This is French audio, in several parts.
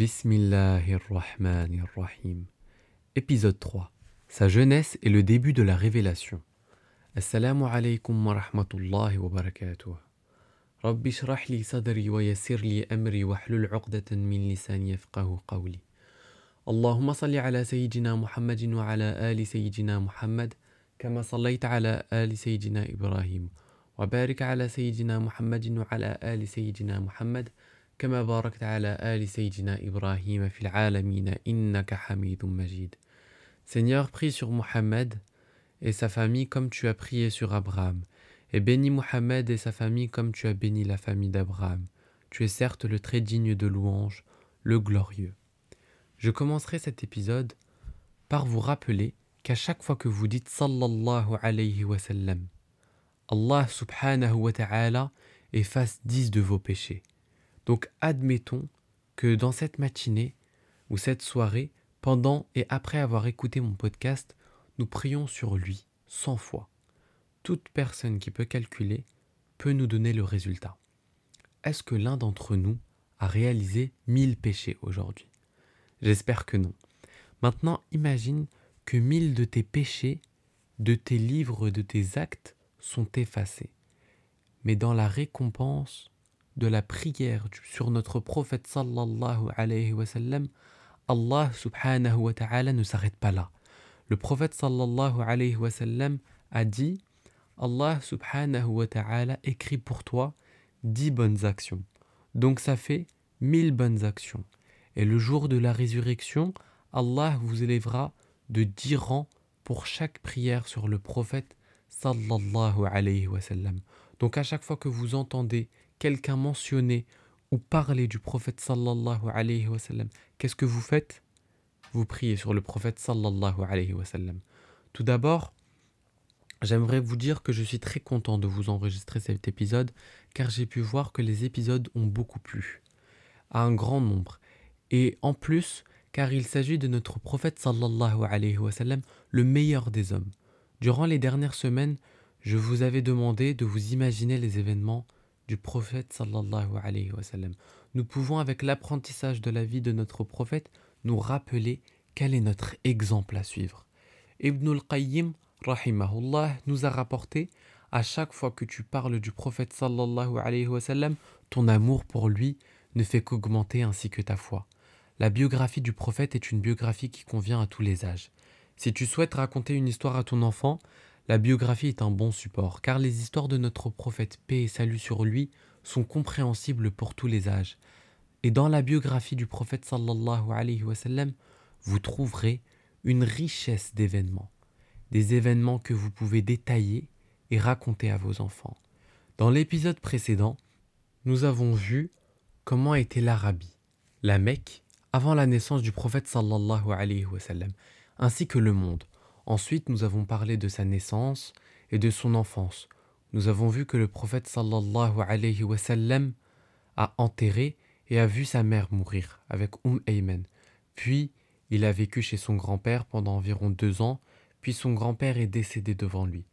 Bismillahirrahmanirrahim. Épisode 3. Sa jeunesse et le début de la révélation. Assalamu alaikum wa rahmatullahi wa barakatuh. Rabbi shrah li sadri wa yassir li amri wa hlul 'uqdatan min lisani yafqahu qawli. اللهم صل على سيدنا محمد وعلى آل سيدنا محمد كما صليت على آل سيدنا إبراهيم وبارك على سيدنا محمد وعلى آل سيدنا محمد كما باركت على آل سيدنا إبراهيم في العالمين إنك حميد مجيد Seigneur, prie sur Mohammed et sa famille comme tu as prié sur Abraham, et bénis Mohammed et sa famille comme tu as béni la famille d'Abraham. Tu es certes le très digne de louange, le glorieux. Je commencerai cet épisode par vous rappeler qu'à chaque fois que vous dites sallallahu alayhi wa sallam, Allah subhanahu wa ta'ala efface dix de vos péchés. Donc admettons que dans cette matinée ou cette soirée, pendant et après avoir écouté mon podcast, nous prions sur lui cent fois. Toute personne qui peut calculer peut nous donner le résultat. Est-ce que l'un d'entre nous a réalisé mille péchés aujourd'hui? J'espère que non. Maintenant, imagine que mille de tes péchés, de tes livres, de tes actes sont effacés. Mais dans la récompense de la prière sur notre prophète sallallahu alayhi wa sallam, Allah subhanahu wa ta'ala ne s'arrête pas là. Le prophète sallallahu alayhi wa sallam a dit Allah subhanahu wa ta'ala écrit pour toi dix bonnes actions. Donc ça fait mille bonnes actions. Et le jour de la résurrection, Allah vous élèvera de dix rangs pour chaque prière sur le prophète sallallahu alayhi wa sallam. Donc à chaque fois que vous entendez quelqu'un mentionner ou parler du prophète sallallahu alayhi wa sallam, qu'est-ce que vous faites? Vous priez sur le prophète sallallahu alayhi wa sallam. Tout d'abord, j'aimerais vous dire que je suis très content de vous enregistrer cet épisode car j'ai pu voir que les épisodes ont beaucoup plu à un grand nombre et en plus car il s'agit de notre prophète sallallahu alayhi wa sallam, le meilleur des hommes. Durant les dernières semaines, je vous avais demandé de vous imaginer les événements du prophète sallallahu. Nous pouvons, avec l'apprentissage de la vie de notre prophète, nous rappeler quel est notre exemple à suivre. Ibn al-Qayyim, rahimahullah, nous a rapporté à chaque fois que tu parles du prophète sallallahu alayhi wa sallam, ton amour pour lui ne fait qu'augmenter ainsi que ta foi. La biographie du prophète est une biographie qui convient à tous les âges. Si tu souhaites raconter une histoire à ton enfant, la biographie est un bon support, car les histoires de notre prophète, paix et salut sur lui, sont compréhensibles pour tous les âges. Et dans la biographie du prophète sallallahu alayhi wa sallam, vous trouverez une richesse d'événements. Des événements que vous pouvez détailler et raconter à vos enfants. Dans l'épisode précédent, nous avons vu comment était l'Arabie, la Mecque, avant la naissance du prophète sallallahu alayhi wa sallam, ainsi que le monde. Ensuite, nous avons parlé de sa naissance et de son enfance. Nous avons vu que le prophète sallallahu alayhi a enterré et a vu sa mère mourir avec Umm Ayman. Puis, il a vécu chez son grand-père pendant environ deux ans, puis son grand-père est décédé devant lui.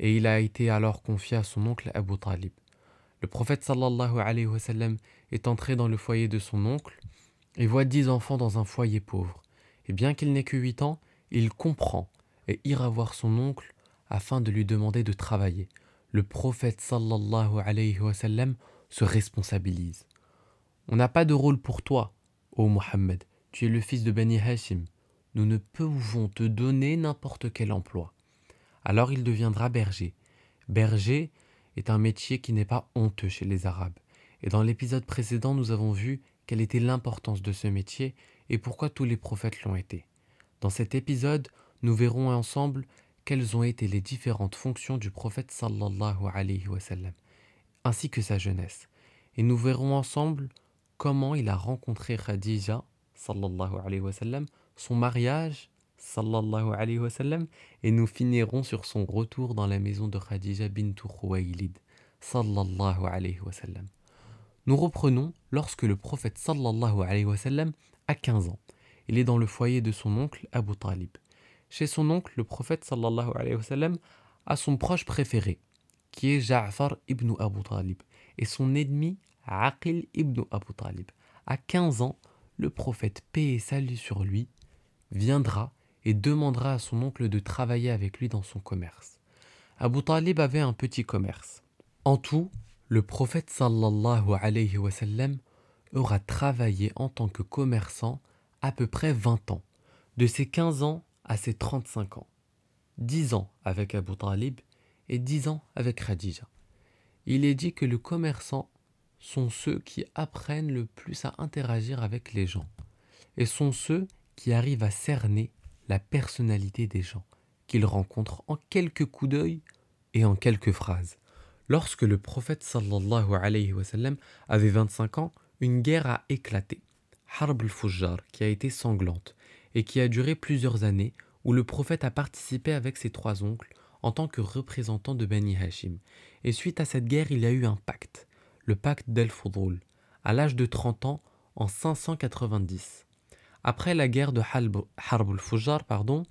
Et il a été alors confié à son oncle Abu Talib. Le prophète sallallahu alayhi est entré dans le foyer de son oncle et voit dix enfants dans un foyer pauvre. Et bien qu'il n'ait que huit ans, il comprend et ira voir son oncle afin de lui demander de travailler. Le prophète sallallahu alayhi wa sallam se responsabilise. On n'a pas de rôle pour toi, ô Mohammed. Tu es le fils de Bani Hashim. Nous ne pouvons te donner n'importe quel emploi. Alors il deviendra berger. Berger est un métier qui n'est pas honteux chez les Arabes. Et dans l'épisode précédent, nous avons vu quelle était l'importance de ce métier et pourquoi tous les prophètes l'ont été. Dans cet épisode, nous verrons ensemble quelles ont été les différentes fonctions du prophète sallallahu alayhi wa sallam, ainsi que sa jeunesse. Et nous verrons ensemble comment il a rencontré Khadija sallallahu alayhi wa sallam, son mariage sallallahu alayhi wa sallam, et nous finirons sur son retour dans la maison de Khadija bint Khuwaylid sallallahu alayhi wa sallam. Nous reprenons lorsque le prophète sallallahu alayhi wa sallam a 15 ans. Il est dans le foyer de son oncle Abu Talib. Chez son oncle, le prophète sallallahu alayhi wa sallam a son proche préféré, qui est Ja'far ibn Abu Talib, et son ennemi Aqil ibn Abu Talib. À 15 ans, le prophète, paix et salut sur lui, viendra et demandera à son oncle de travailler avec lui dans son commerce. Abu Talib avait un petit commerce. En tout, le prophète sallallahu alayhi wa sallam aura travaillé en tant que commerçant à peu près 20 ans, de ses 15 ans à ses 35 ans. 10 ans avec Abu Talib et 10 ans avec Khadija. Il est dit que le commerçant sont ceux qui apprennent le plus à interagir avec les gens et sont ceux qui arrivent à cerner la personnalité des gens qu'ils rencontrent en quelques coups d'œil et en quelques phrases. Lorsque le prophète sallallahu alayhi wa sallam avait 25 ans, une guerre a éclaté, Harb al-Fujjar, qui a été sanglante et qui a duré plusieurs années, où le prophète a participé avec ses trois oncles en tant que représentant de Bani Hashim. Et suite à cette guerre, il y a eu un pacte le pacte d'El-Fudul, à l'âge de 30 ans en 590. Après la guerre de Harb al-Fujjar, pardon,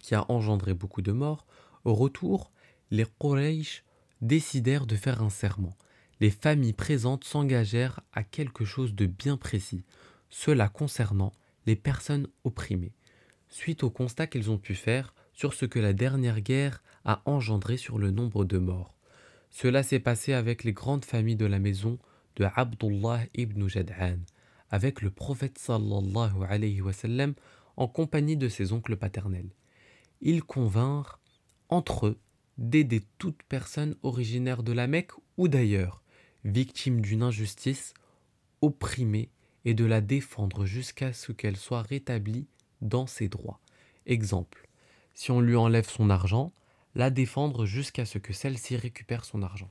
qui a engendré beaucoup de morts, au retour, les Quraysh décidèrent de faire un serment. Les familles présentes s'engagèrent à quelque chose de bien précis, cela concernant les personnes opprimées, suite au constat qu'ils ont pu faire sur ce que la dernière guerre a engendré sur le nombre de morts. Cela s'est passé avec les grandes familles de la maison de Abdullah ibn Jad'an, avec le prophète sallallahu alayhi wa sallam en compagnie de ses oncles paternels. Ils convinrent entre eux d'aider toute personne originaire de la Mecque ou d'ailleurs, victime d'une injustice, opprimée, et de la défendre jusqu'à ce qu'elle soit rétablie dans ses droits. Exemple, si on lui enlève son argent, la défendre jusqu'à ce que celle-ci récupère son argent.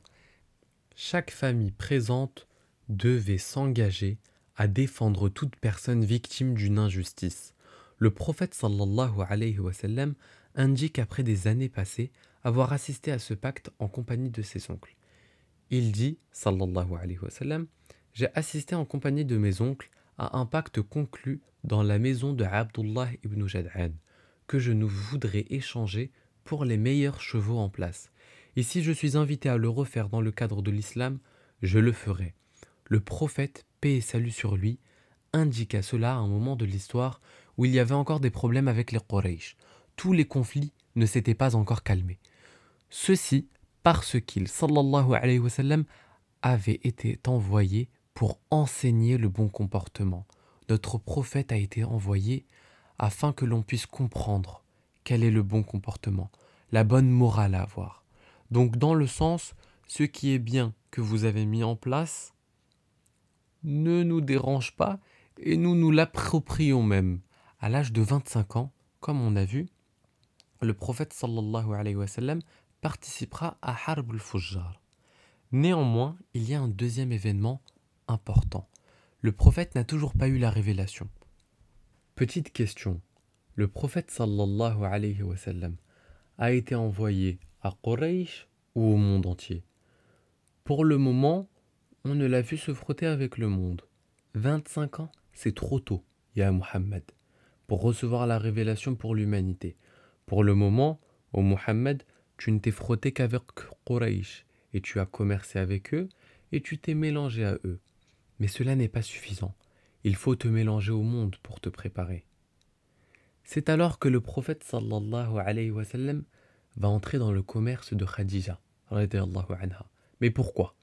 Chaque famille présente devait s'engager à défendre toute personne victime d'une injustice. Le prophète sallallahu alayhi wa sallam indique après des années passées avoir assisté à ce pacte en compagnie de ses oncles. Il dit sallallahu alayhi wa sallam J'ai assisté en compagnie de mes oncles à un pacte conclu dans la maison de Abdullah ibn Jad'an que je ne voudrais échanger pour les meilleurs chevaux en place. Et si je suis invité à le refaire dans le cadre de l'islam, je le ferai. Le prophète, paix et salut sur lui, indiqua cela à un moment de l'histoire où il y avait encore des problèmes avec les Quraysh. Tous les conflits ne s'étaient pas encore calmés. Ceci parce qu'il, sallallahu alayhi wa sallam, avait été envoyé pour enseigner le bon comportement. Notre prophète a été envoyé afin que l'on puisse comprendre quel est le bon comportement, la bonne morale à avoir. Donc dans le sens, ce qui est bien que vous avez mis en place ne nous dérange pas et nous nous l'approprions même. À l'âge de 25 ans, comme on a vu, le prophète sallallahu alayhi wa participera à Harb al-Fujjar. Néanmoins, il y a un deuxième événement important. Le prophète n'a toujours pas eu la révélation. Petite question, le prophète sallallahu a été envoyé à Quraysh ou au monde entier? Pour le moment, on ne l'a vu se frotter avec le monde. 25 ans, c'est trop tôt, Ya Muhammad, pour recevoir la révélation pour l'humanité. Pour le moment, ô Muhammad, tu ne t'es frotté qu'avec Quraysh et tu as commercé avec eux et tu t'es mélangé à eux. Mais cela n'est pas suffisant. Il faut te mélanger au monde pour te préparer. C'est alors que le prophète sallallahu alayhi wa sallam va entrer dans le commerce de Khadija. Anha. Mais pourquoi?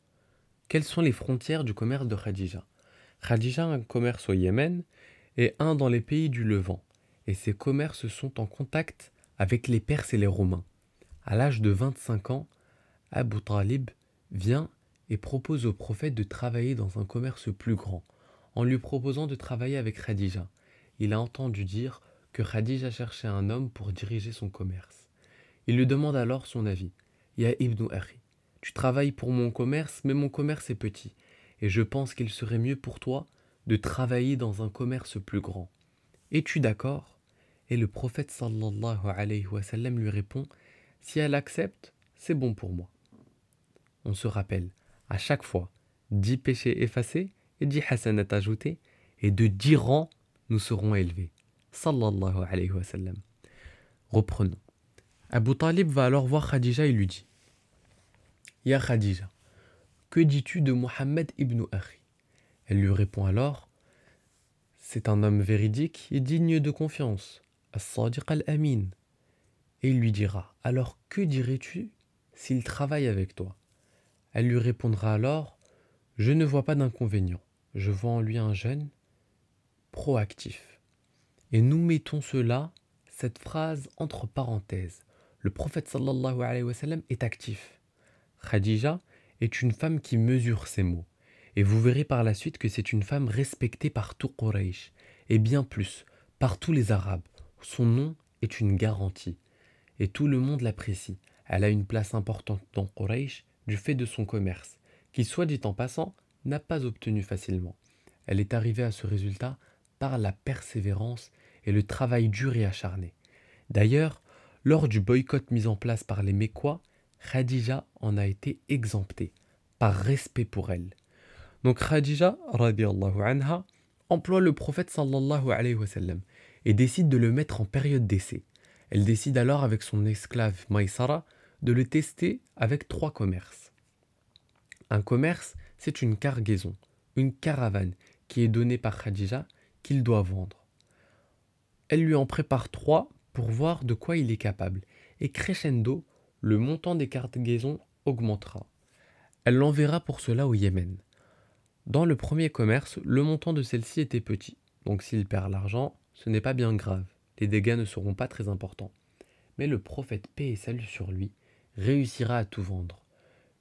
Quelles sont les frontières du commerce de Khadija? Khadija a un commerce au Yémen et un dans les pays du Levant. Et ces commerces sont en contact avec les Perses et les Romains. À l'âge de 25 ans, Abu Talib vient et propose au prophète de travailler dans un commerce plus grand, en lui proposant de travailler avec Khadija. Il a entendu dire que Khadija cherchait un homme pour diriger son commerce. Il lui demande alors son avis. Ya ibn Akhi, tu travailles pour mon commerce, mais mon commerce est petit, et je pense qu'il serait mieux pour toi de travailler dans un commerce plus grand. Es-tu d'accord? Et le prophète sallallahu alayhi wa sallam lui répond Si elle accepte, c'est bon pour moi. On se rappelle, à chaque fois, dix péchés effacés et dix hasanat ajoutés, et de dix rangs nous serons élevés sallallahu alayhi wa sallam. Reprenons. Abu Talib va alors voir Khadija et lui dit Ya Khadija, que dis-tu de Mohammed ibn Akhi? Elle lui répond alors c'est un homme véridique et digne de confiance, as-sadiq al-amin. Et il lui dira Alors que dirais-tu s'il travaille avec toi? Elle lui répondra alors Je ne vois pas d'inconvénient, je vois en lui un jeune proactif. Et nous mettons cela, cette phrase entre parenthèses. Le prophète sallallahu alayhi wa sallam est actif. Khadija est une femme qui mesure ses mots. Et vous verrez par la suite que c'est une femme respectée par tout Quraysh, et bien plus, par tous les Arabes. Son nom est une garantie. Et tout le monde l'apprécie. Elle a une place importante dans Quraysh du fait de son commerce, qui, soit dit en passant, n'a pas obtenu facilement. Elle est arrivée à ce résultat par la persévérance et le travail dur et acharné. D'ailleurs, lors du boycott mis en place par les Mécois, Khadija en a été exemptée, par respect pour elle. Donc Khadija, anha, emploie le prophète sallallahu alayhi wa sallam et décide de le mettre en période d'essai. Elle décide alors avec son esclave Maïsara de le tester avec trois commerces. Un commerce, c'est une cargaison, une caravane qui est donnée par Khadija qu'il doit vendre. Elle lui en prépare trois pour voir de quoi il est capable, et crescendo, le montant des cargaisons augmentera. Elle l'enverra pour cela au Yémen. Dans le premier commerce, le montant de celle-ci était petit, donc s'il perd l'argent, ce n'est pas bien grave, les dégâts ne seront pas très importants. Mais le prophète paix et salut sur lui réussira à tout vendre.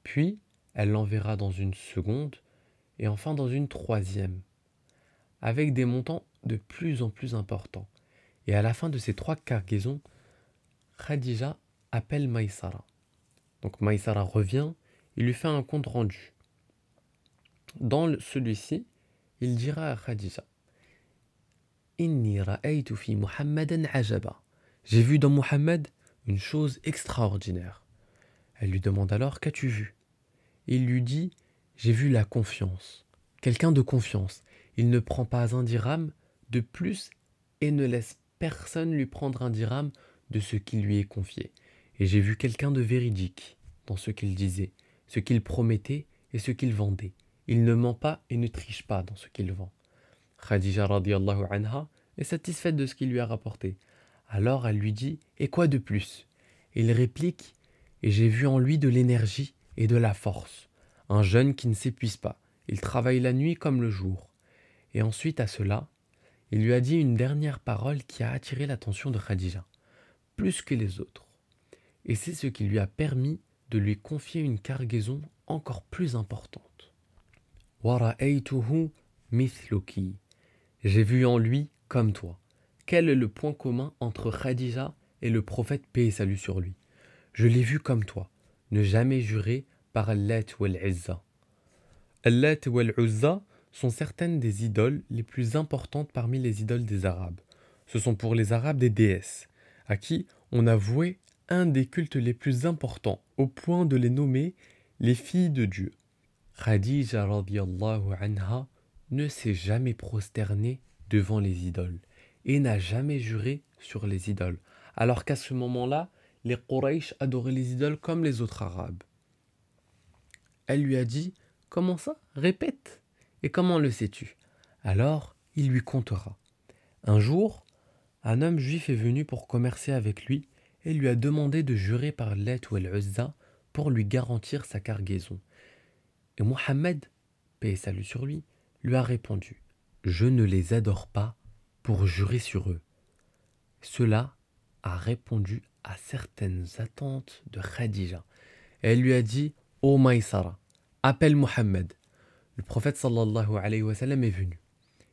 Puis, elle l'enverra dans une seconde, et enfin dans une troisième avec des montants de plus en plus importants. Et à la fin de ces trois cargaisons, Khadija appelle Maïsara. Donc Maïsara revient, il lui fait un compte rendu. Dans celui-ci, il dira à Khadija. J'ai vu dans Muhammad une chose extraordinaire. Elle lui demande alors Qu'as-tu vu? Il lui dit J'ai vu la confiance, quelqu'un de confiance, il ne prend pas un dirham de plus et ne laisse personne lui prendre un dirham de ce qui lui est confié. Et j'ai vu quelqu'un de véridique dans ce qu'il disait, ce qu'il promettait et ce qu'il vendait. Il ne ment pas et ne triche pas dans ce qu'il vend. Khadija radiallahu anha est satisfaite de ce qu'il lui a rapporté. Alors elle lui dit Et quoi de plus? Il réplique Et j'ai vu en lui de l'énergie et de la force. Un jeune qui ne s'épuise pas. Il travaille la nuit comme le jour. Et ensuite à cela, il lui a dit une dernière parole qui a attiré l'attention de Khadija, plus que les autres. Et c'est ce qui lui a permis de lui confier une cargaison encore plus importante. J'ai vu en lui comme toi. Quel est le point commun entre Khadija et le prophète paix et salut sur lui? Je l'ai vu comme toi, ne jamais jurer par Allat wal-Izza. Allat wal-Uzza sont certaines des idoles les plus importantes parmi les idoles des Arabes. Ce sont pour les Arabes des déesses, à qui on a voué un des cultes les plus importants, au point de les nommer les filles de Dieu. Khadija anha ne s'est jamais prosternée devant les idoles et n'a jamais juré sur les idoles, alors qu'à ce moment-là, les Quraysh adoraient les idoles comme les autres Arabes. Elle lui a dit Comment ça? Répète et comment le sais-tu? Alors, il lui contera. Un jour, un homme juif est venu pour commercer avec lui et lui a demandé de jurer par l'Et ou uzza pour lui garantir sa cargaison. Et Mohammed, paix salut sur lui, lui a répondu Je ne les adore pas pour jurer sur eux. Cela a répondu à certaines attentes de Khadija. Elle lui a dit Ô oh Maïsara, appelle Mohammed le prophète sallallahu alayhi wa sallam est venu.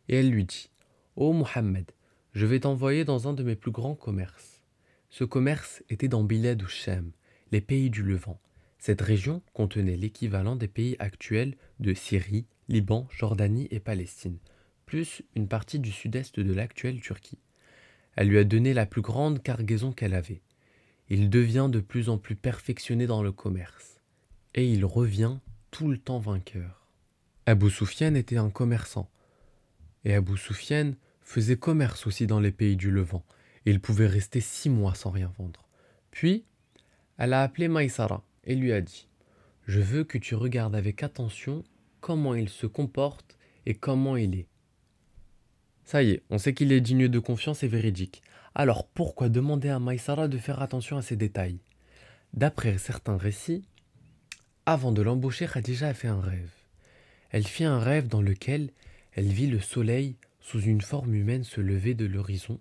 Et elle lui dit Ô Muhammad, je vais t'envoyer dans un de mes plus grands commerces. Ce commerce était dans Bilad ou Shem, les pays du Levant. Cette région contenait l'équivalent des pays actuels de Syrie, Liban, Jordanie et Palestine, plus une partie du sud-est de l'actuelle Turquie. Elle lui a donné la plus grande cargaison qu'elle avait. Il devient de plus en plus perfectionné dans le commerce. Et il revient tout le temps vainqueur. Abu Soufiane était un commerçant. Et Abu Soufiane faisait commerce aussi dans les pays du Levant, et il pouvait rester six mois sans rien vendre. Puis, elle a appelé Maïsara et lui a dit Je veux que tu regardes avec attention comment il se comporte et comment il est. Ça y est, on sait qu'il est digne de confiance et véridique. Alors pourquoi demander à Maïsara de faire attention à ces détails? D'après certains récits, avant de l'embaucher, Khadija a fait un rêve. Elle fit un rêve dans lequel elle vit le soleil sous une forme humaine se lever de l'horizon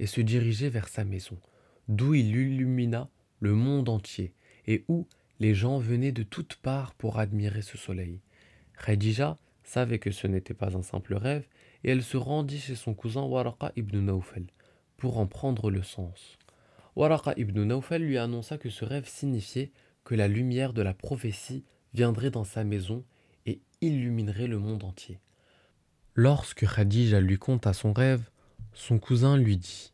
et se diriger vers sa maison, d'où il illumina le monde entier et où les gens venaient de toutes parts pour admirer ce soleil. Khadija savait que ce n'était pas un simple rêve et elle se rendit chez son cousin Waraqa ibn Nawfal pour en prendre le sens. Waraqa ibn Nawfal lui annonça que ce rêve signifiait que la lumière de la prophétie viendrait dans sa maison et illuminerait le monde entier. Lorsque Khadija lui conta son rêve, son cousin lui dit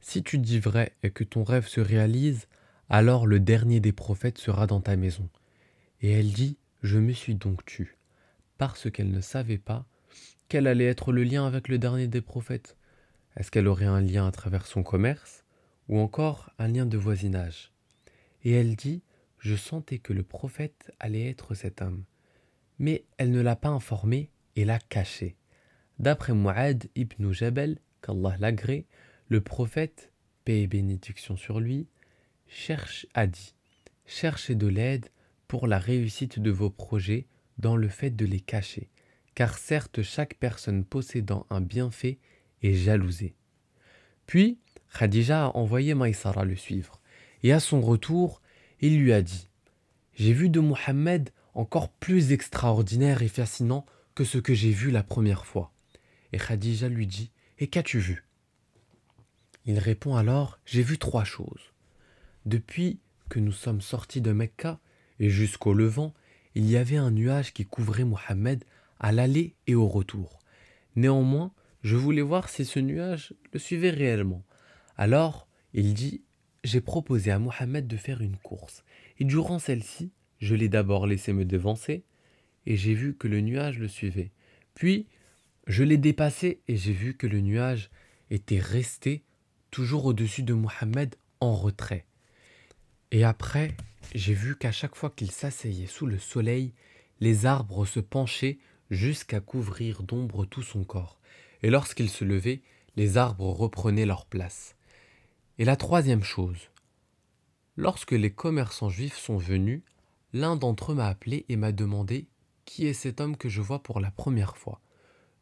Si tu dis vrai et que ton rêve se réalise, alors le dernier des prophètes sera dans ta maison. Et elle dit Je me suis donc tue, parce qu'elle ne savait pas quel allait être le lien avec le dernier des prophètes. Est-ce qu'elle aurait un lien à travers son commerce, ou encore un lien de voisinage? Et elle dit Je sentais que le prophète allait être cet homme. Mais elle ne l'a pas informé et l'a caché. D'après Mu'ad ibn Jabal, qu'Allah l'agrée, le prophète, paix et bénédiction sur lui, cherche, a dit Cherchez de l'aide pour la réussite de vos projets dans le fait de les cacher, car certes chaque personne possédant un bienfait jalousée. Puis, Khadija a envoyé Maïsara le suivre, et à son retour, il lui a dit J'ai vu de Mohammed encore plus extraordinaire et fascinant que ce que j'ai vu la première fois. Et Khadija lui dit Et qu'as-tu vu? Il répond alors J'ai vu trois choses. Depuis que nous sommes sortis de Mecca et jusqu'au levant, il y avait un nuage qui couvrait Mohammed à l'aller et au retour. Néanmoins, je voulais voir si ce nuage le suivait réellement. Alors, il dit J'ai proposé à Mohammed de faire une course, et durant celle-ci, je l'ai d'abord laissé me devancer, et j'ai vu que le nuage le suivait. Puis, je l'ai dépassé et j'ai vu que le nuage était resté toujours au-dessus de Mohammed en retrait. Et après, j'ai vu qu'à chaque fois qu'il s'asseyait sous le soleil, les arbres se penchaient jusqu'à couvrir d'ombre tout son corps. Et lorsqu'il se levait, les arbres reprenaient leur place. Et la troisième chose, lorsque les commerçants juifs sont venus, l'un d'entre eux m'a appelé et m'a demandé Qui est cet homme que je vois pour la première fois?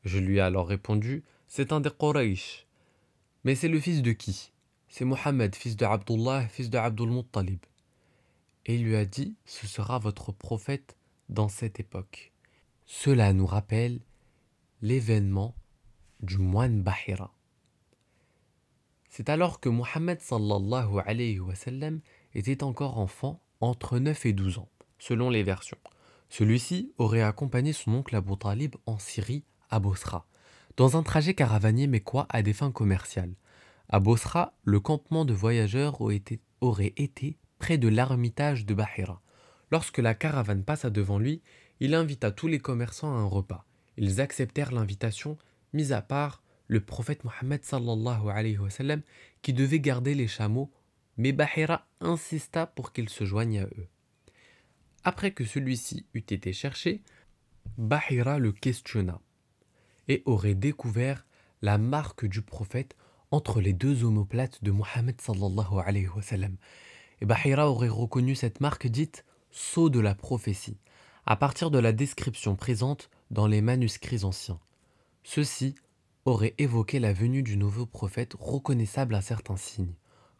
Je lui ai alors répondu C'est un des Quraysh. Mais c'est le fils de qui? C'est Mohammed, fils de Abdullah, fils de Abdul Muttalib. Et il lui a dit Ce sera votre prophète dans cette époque. Cela nous rappelle l'événement du moine Bahira. C'est alors que Mohammed sallallahu alayhi wa sallam était encore enfant, entre 9 et 12 ans, selon les versions. Celui-ci aurait accompagné son oncle Abu Talib en Syrie, à Bosra, dans un trajet caravanier mécois à des fins commerciales. À Bosra, le campement de voyageurs aurait été près de l'ermitage de Bahira. Lorsque la caravane passa devant lui, il invita tous les commerçants à un repas. Ils acceptèrent l'invitation, mis à part le prophète Mohammed sallallahu alayhi wa sallam, qui devait garder les chameaux, mais Bahira insista pour qu'il se joigne à eux. Après que celui-ci eut été cherché, Bahira le questionna et aurait découvert la marque du prophète entre les deux omoplates de Mohammed sallallahu alayhi wa sallam. Et Bahira aurait reconnu cette marque dite sceau de la prophétie, à partir de la description présente dans les manuscrits anciens. Ceci aurait évoqué la venue du nouveau prophète reconnaissable à certains signes,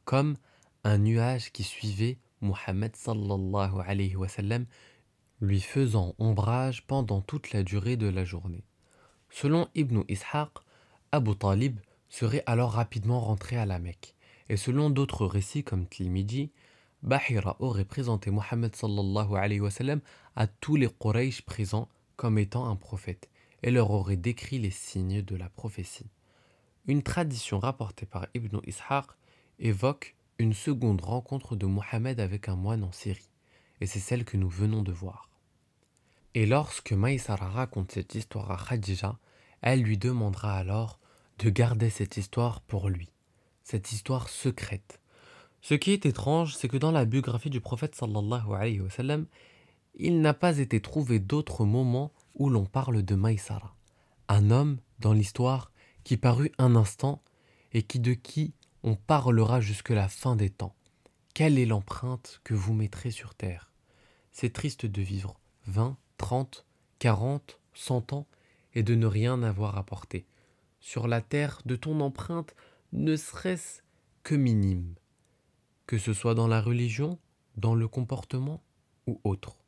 comme un nuage qui suivait Mohammed sallallahu alayhi wa lui faisant ombrage pendant toute la durée de la journée. Selon Ibn Ishaq, Abu Talib serait alors rapidement rentré à la Mecque. Et selon d'autres récits comme Tlimidi, Bahira aurait présenté Mohammed sallallahu alayhi wa à tous les Quraysh présents comme étant un prophète et leur aurait décrit les signes de la prophétie. Une tradition rapportée par Ibn Ishaq évoque une seconde rencontre de Mohammed avec un moine en Syrie, et c'est celle que nous venons de voir. Et lorsque Maïsara raconte cette histoire à Khadija, elle lui demandera alors de garder cette histoire pour lui, cette histoire secrète. Ce qui est étrange, c'est que dans la biographie du prophète sallallahu alayhi wa sallam, il n'a pas été trouvé d'autres moments où l'on parle de Maïsara, un homme dans l'histoire qui parut un instant et qui de qui on parlera jusque la fin des temps. Quelle est l'empreinte que vous mettrez sur terre? C'est triste de vivre vingt, trente, quarante, cent ans et de ne rien avoir apporté. Sur la terre de ton empreinte ne serait-ce que minime, que ce soit dans la religion, dans le comportement ou autre.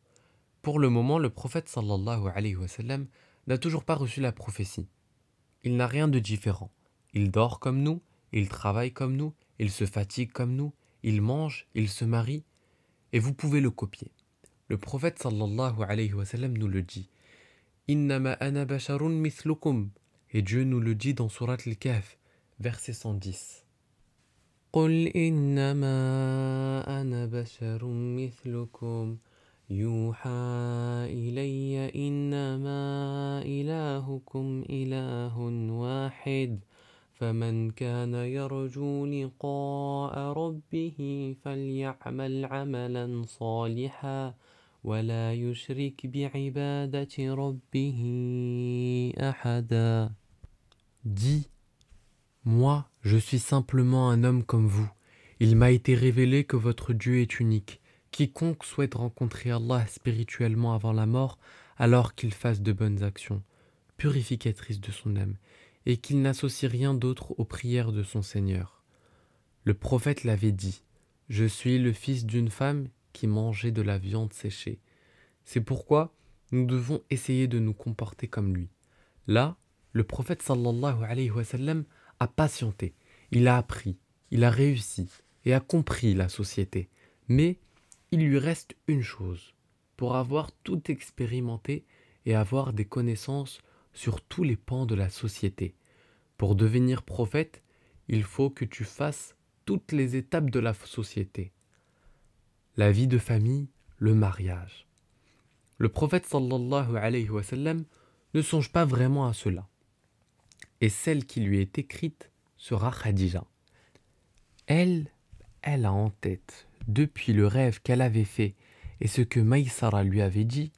Pour le moment, le prophète sallallahu alayhi wa sallam n'a toujours pas reçu la prophétie. Il n'a rien de différent. Il dort comme nous, il travaille comme nous, il se fatigue comme nous, il mange, il se marie, et vous pouvez le copier. Le prophète sallallahu alayhi wa sallam nous le dit. Innama ana basharun mithlukum. Et Dieu nous le dit dans Surat al-Kahf, verset 110. قل إنما أنا بشر مثلكم يوحى إلي إنما إلهكم إله واحد فمن كان يرجو لقاء ربه فليعمل عملا صالحا ولا يشرك بعبادة ربه أحدا Dis, moi, je suis simplement un homme comme vous. Il m'a été révélé que votre Dieu est unique. Quiconque souhaite rencontrer Allah spirituellement avant la mort, alors qu'il fasse de bonnes actions, purificatrices de son âme, et qu'il n'associe rien d'autre aux prières de son Seigneur. Le prophète l'avait dit, Je suis le fils d'une femme qui mangeait de la viande séchée. C'est pourquoi nous devons essayer de nous comporter comme lui. Là, le prophète sallallahu alayhi wa sallam a patienté, il a appris, il a réussi et a compris la société. Mais il lui reste une chose, pour avoir tout expérimenté et avoir des connaissances sur tous les pans de la société. Pour devenir prophète, il faut que tu fasses toutes les étapes de la société. La vie de famille, le mariage. Le prophète sallallahu ne songe pas vraiment à cela. Et celle qui lui est écrite sera Khadija. Elle, elle a en tête, depuis le rêve qu'elle avait fait et ce que Maïsara lui avait dit,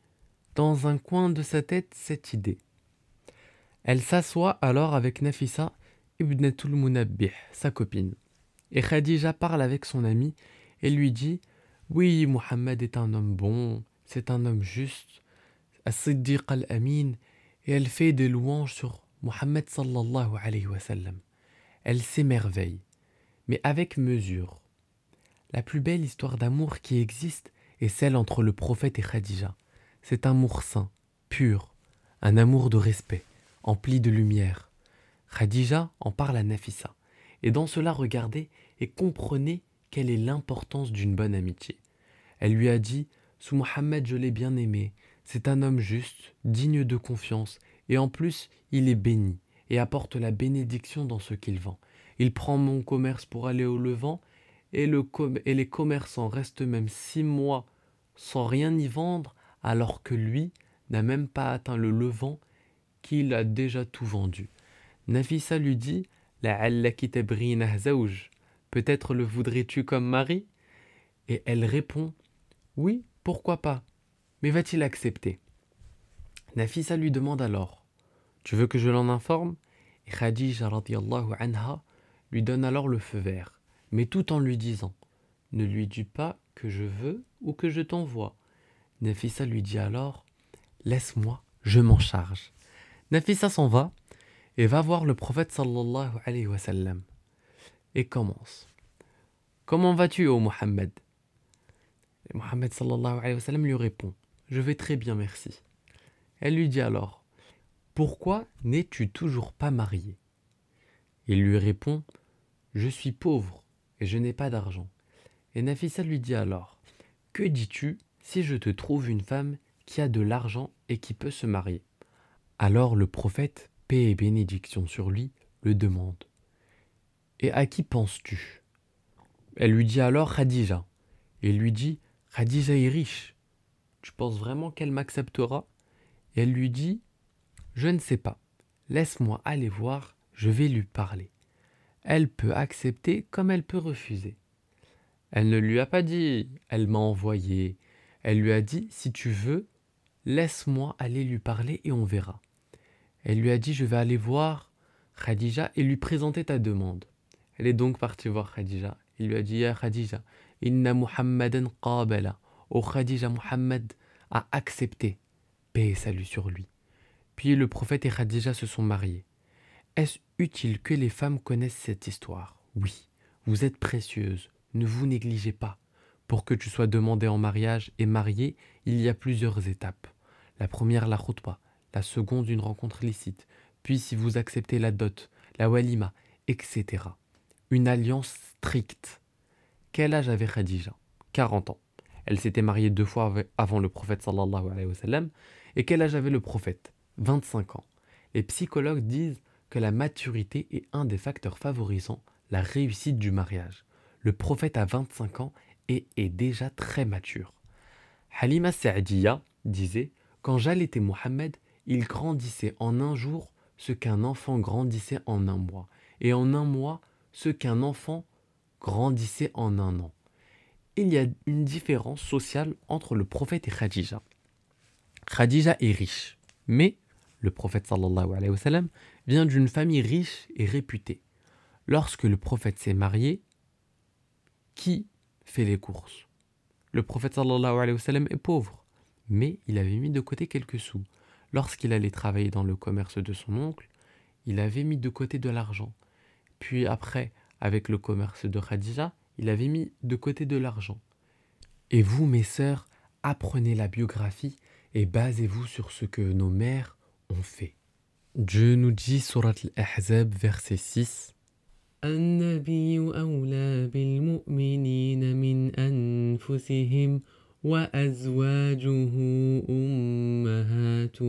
dans un coin de sa tête cette idée. Elle s'assoit alors avec Nafisa ibn Munabbih, sa copine. Et Khadija parle avec son ami et lui dit Oui, Mohammed est un homme bon, c'est un homme juste, As-Siddiq al-Amin, et elle fait des louanges sur Mohammed sallallahu alayhi wa sallam. Elle s'émerveille, mais avec mesure. La plus belle histoire d'amour qui existe est celle entre le prophète et Khadija. C'est un amour saint, pur, un amour de respect empli de lumière. Khadija en parle à Nafissa, et dans cela regardez et comprenez quelle est l'importance d'une bonne amitié. Elle lui a dit Sous Mohammed, je l'ai bien aimé, c'est un homme juste, digne de confiance, et en plus, il est béni, et apporte la bénédiction dans ce qu'il vend. Il prend mon commerce pour aller au Levant, et, le et les commerçants restent même six mois sans rien y vendre, alors que lui n'a même pas atteint le Levant qu'il a déjà tout vendu. Nafissa lui dit Peut-être le voudrais-tu comme mari? Et elle répond Oui, pourquoi pas Mais va-t-il accepter? Nafissa lui demande alors Tu veux que je l'en informe? Et Khadija anha lui donne alors le feu vert, mais tout en lui disant Ne lui dis pas que je veux ou que je t'envoie. Nafissa lui dit alors Laisse-moi, je m'en charge. Nafissa s'en va et va voir le prophète sallallahu alayhi wa sallam et commence. Comment vas-tu, ô Mohammed? Mohammed sallallahu alayhi wa sallam lui répond Je vais très bien, merci. Elle lui dit alors Pourquoi n'es-tu toujours pas marié? Il lui répond Je suis pauvre je n'ai pas d'argent. Et Nafissa lui dit alors Que dis-tu si je te trouve une femme qui a de l'argent et qui peut se marier? Alors le prophète, paix et bénédiction sur lui, le demande. Et à qui penses-tu? Elle lui dit alors Khadija. Et lui dit Khadija est riche. Tu penses vraiment qu'elle m'acceptera? Et elle lui dit Je ne sais pas. Laisse-moi aller voir, je vais lui parler. Elle peut accepter comme elle peut refuser. Elle ne lui a pas dit Elle m'a envoyé. Elle lui a dit Si tu veux, laisse-moi aller lui parler et on verra. Elle lui a dit Je vais aller voir Khadija et lui présenter ta demande. Elle est donc partie voir Khadija. Il lui a dit Ya Khadija, inna Muhammadan qabala. Oh Khadija, Muhammad a accepté. Paix et salut sur lui. Puis le prophète et Khadija se sont mariés. Est-ce utile que les femmes connaissent cette histoire Oui, vous êtes précieuse, ne vous négligez pas. Pour que tu sois demandée en mariage et mariée, il y a plusieurs étapes. La première, la khutba. La seconde, une rencontre licite. Puis, si vous acceptez la dot, la walima, etc. Une alliance stricte. Quel âge avait Khadija? 40 ans. Elle s'était mariée deux fois avant le prophète sallallahu alayhi wa. Et quel âge avait le prophète? 25 ans. Les psychologues disent que la maturité est un des facteurs favorisant la réussite du mariage. Le prophète a 25 ans et est déjà très mature. Halima Sa'diya disait Quand j'allaitais Mohammed, il grandissait en un jour ce qu'un enfant grandissait en un mois, et en un mois ce qu'un enfant grandissait en un an. Il y a une différence sociale entre le prophète et Khadija. Khadija est riche, mais le prophète sallallahu alayhi wa sallam, vient d'une famille riche et réputée. Lorsque le prophète s'est marié, qui fait les courses? Le prophète sallallahu alayhi wa est pauvre, mais il avait mis de côté quelques sous. Lorsqu'il allait travailler dans le commerce de son oncle, il avait mis de côté de l'argent. Puis après, avec le commerce de Khadija, il avait mis de côté de l'argent. Et vous, mes sœurs, apprenez la biographie et basez-vous sur ce que nos mères ont fait. Dieu nous dit surat al-Ahzab verset 6 النبي أولى بالمؤمنين من أنفسهم وأزواجه أمهاتهم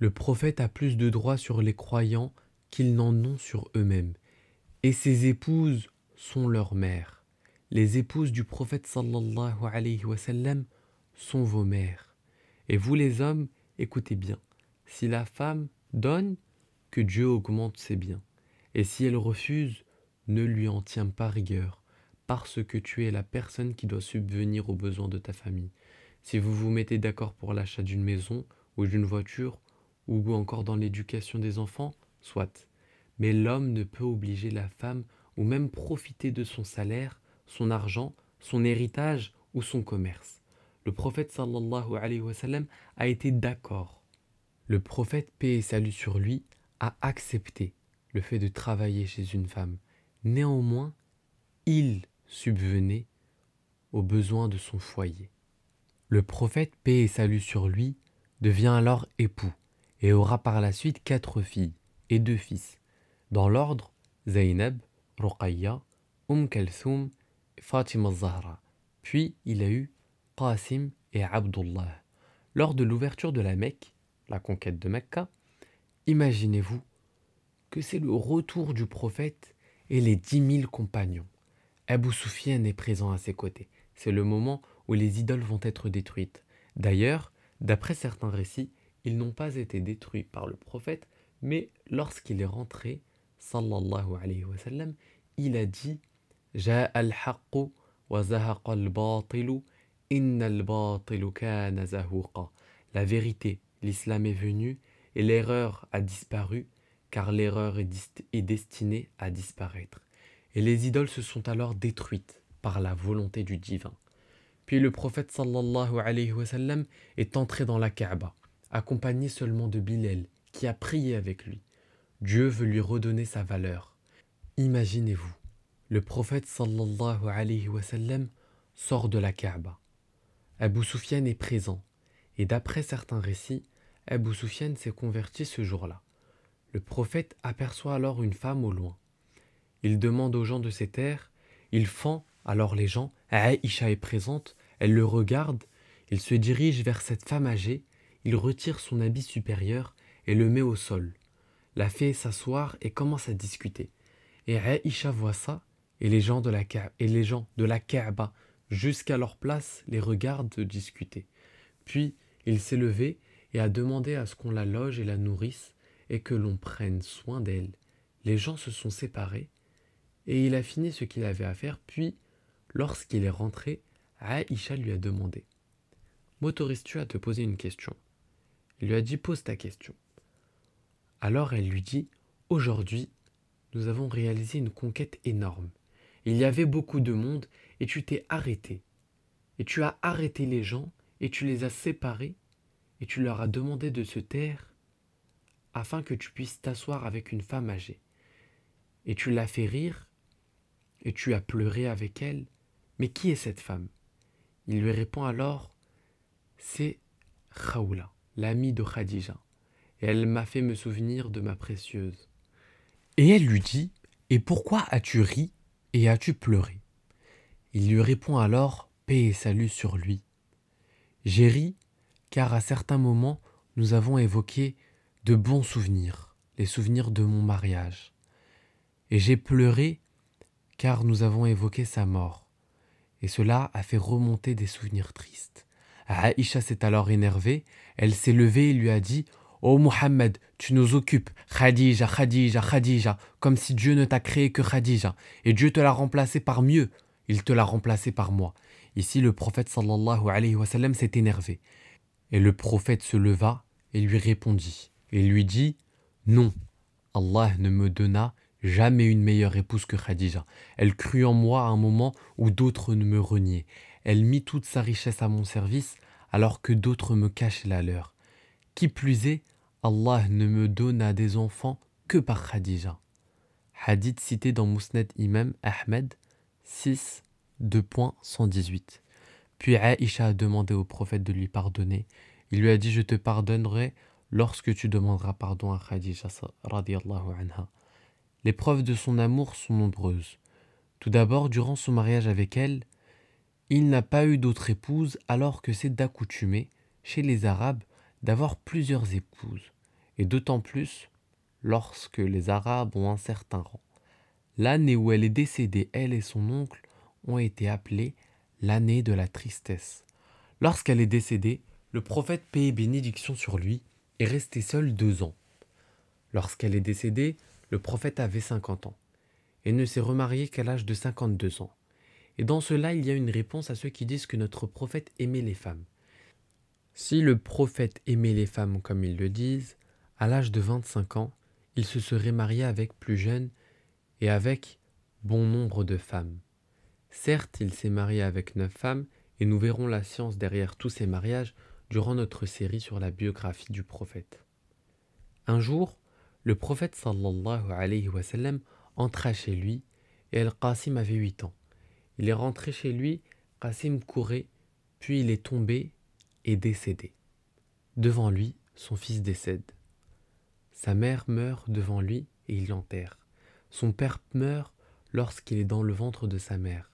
Le prophète a plus de droits sur les croyants qu'ils n'en ont sur eux-mêmes. Et ses épouses sont leurs mères. Les épouses du prophète sallallahu alayhi wa sallam sont vos mères. Et vous les hommes, écoutez bien. Si la femme donne, que Dieu augmente ses biens. Et si elle refuse, ne lui en tiens pas rigueur, parce que tu es la personne qui doit subvenir aux besoins de ta famille. Si vous vous mettez d'accord pour l'achat d'une maison ou d'une voiture, ou encore dans l'éducation des enfants, soit. Mais l'homme ne peut obliger la femme ou même profiter de son salaire, son argent, son héritage ou son commerce. Le prophète sallallahu alayhi wa sallam a été d'accord le prophète, paix et salut sur lui, a accepté le fait de travailler chez une femme. Néanmoins, il subvenait aux besoins de son foyer. Le prophète, paix et salut sur lui, devient alors époux et aura par la suite quatre filles et deux fils. Dans l'ordre, Zainab, Ruqayya, Umm et Fatima Zahra. Puis il a eu Qasim et Abdullah. Lors de l'ouverture de la Mecque, la conquête de Mecca, imaginez-vous que c'est le retour du prophète et les dix mille compagnons. Abu Sufyan est présent à ses côtés. C'est le moment où les idoles vont être détruites. D'ailleurs, d'après certains récits, ils n'ont pas été détruits par le prophète, mais lorsqu'il est rentré, sallallahu alayhi wa sallam, il a dit La vérité l'islam est venu et l'erreur a disparu, car l'erreur est, destinée à disparaître. Et les idoles se sont alors détruites par la volonté du divin. Puis le prophète sallallahu alayhi wa est entré dans la Kaaba, accompagné seulement de Bilal, qui a prié avec lui. Dieu veut lui redonner sa valeur. Imaginez-vous, le prophète sallallahu alayhi wa sort de la Kaaba. Abu Sufyan est présent, et d'après certains récits, Abu Sufyan s'est converti ce jour-là. Le prophète aperçoit alors une femme au loin. Il demande aux gens de ces terres, il fend alors les gens, Aïcha est présente, elle le regarde, il se dirige vers cette femme âgée, il retire son habit supérieur et le met au sol, la fait s'asseoir et commence à discuter. Et Aïcha voit ça, et les gens de la, et les gens de la Kaaba jusqu'à leur place les regardent discuter. Puis il s'est levé et a demandé à ce qu'on la loge et la nourrisse et que l'on prenne soin d'elle. Les gens se sont séparés et il a fini ce qu'il avait à faire, puis, lorsqu'il est rentré, Aïcha lui a demandé M'autorises-tu à te poser une question? Il lui a dit Pose ta question. Alors elle lui dit Aujourd'hui, nous avons réalisé une conquête énorme. Il y avait beaucoup de monde et tu t'es arrêté. Et tu as arrêté les gens et tu les as séparés et tu leur as demandé de se taire afin que tu puisses t'asseoir avec une femme âgée. Et tu l'as fait rire et tu as pleuré avec elle. Mais qui est cette femme? Il lui répond alors C'est Khaoula, l'amie de Khadija. Et elle m'a fait me souvenir de ma précieuse. Et elle lui dit Et pourquoi as-tu ri et as-tu pleuré? Il lui répond alors Paix et salut sur lui. J'ai ri car à certains moments nous avons évoqué de bons souvenirs, les souvenirs de mon mariage. Et j'ai pleuré car nous avons évoqué sa mort, et cela a fait remonter des souvenirs tristes. Aïcha s'est alors énervée, elle s'est levée et lui a dit Ô oh Mohammed, tu nous occupes, Khadija, Khadija, Khadija, comme si Dieu ne t'a créé que Khadija, et Dieu te l'a remplacé par mieux, il te l'a remplacé par moi. Ici, le prophète sallallahu alayhi wa sallam s'est énervé. Et le prophète se leva et lui répondit, et lui dit Non, Allah ne me donna jamais une meilleure épouse que Khadija. Elle crut en moi à un moment où d'autres ne me reniaient. Elle mit toute sa richesse à mon service alors que d'autres me cachaient la leur. Qui plus est, Allah ne me donna des enfants que par Khadija. Hadith cité dans Mousnad Imam Ahmed 6, 2.118. Puis Aïcha a demandé au prophète de lui pardonner. Il lui a dit Je te pardonnerai lorsque tu demanderas pardon à Khadija. Anha. Les preuves de son amour sont nombreuses. Tout d'abord, durant son mariage avec elle, il n'a pas eu d'autre épouse alors que c'est d'accoutumer, chez les Arabes, d'avoir plusieurs épouses, et d'autant plus lorsque les Arabes ont un certain rang. L'année où elle est décédée, elle et son oncle ont été appelés l'année de la tristesse. Lorsqu'elle est décédée, le prophète paye bénédiction sur lui est resté seul deux ans. Lorsqu'elle est décédée, le prophète avait 50 ans et ne s'est remarié qu'à l'âge de 52 ans. Et dans cela, il y a une réponse à ceux qui disent que notre prophète aimait les femmes. Si le prophète aimait les femmes comme ils le disent, à l'âge de 25 ans, il se serait marié avec plus jeunes et avec bon nombre de femmes. Certes, il s'est marié avec neuf femmes, et nous verrons la science derrière tous ces mariages durant notre série sur la biographie du prophète. Un jour, le prophète sallallahu alayhi wa entra chez lui et Al-Qasim avait huit ans. Il est rentré chez lui, Qasim courait, puis il est tombé et décédé. Devant lui, son fils décède. Sa mère meurt devant lui et il l'enterre. Son père meurt lorsqu'il est dans le ventre de sa mère.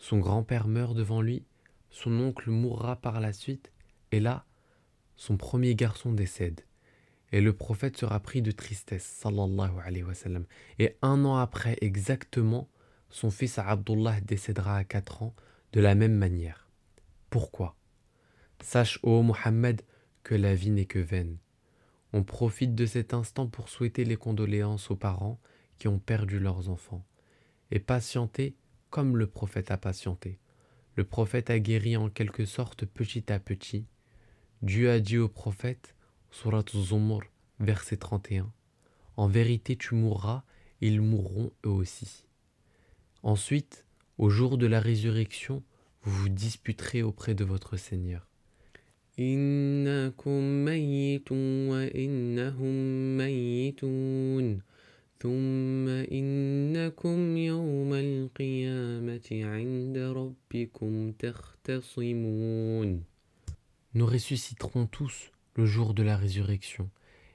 Son grand-père meurt devant lui, son oncle mourra par la suite, et là, son premier garçon décède. Et le prophète sera pris de tristesse, sallallahu alayhi. Et un an après exactement, son fils Abdullah décédera à quatre ans de la même manière. Pourquoi? Sache, ô Mohammed, que la vie n'est que vaine. On profite de cet instant pour souhaiter les condoléances aux parents qui ont perdu leurs enfants, et patienter comme le prophète a patienté. Le prophète a guéri en quelque sorte petit à petit. Dieu a dit au prophète Surat Zumur, verset 31. En vérité, tu mourras, et ils mourront eux aussi. Ensuite, au jour de la résurrection, vous vous disputerez auprès de votre Seigneur. Nous ressusciterons tous le jour de la résurrection.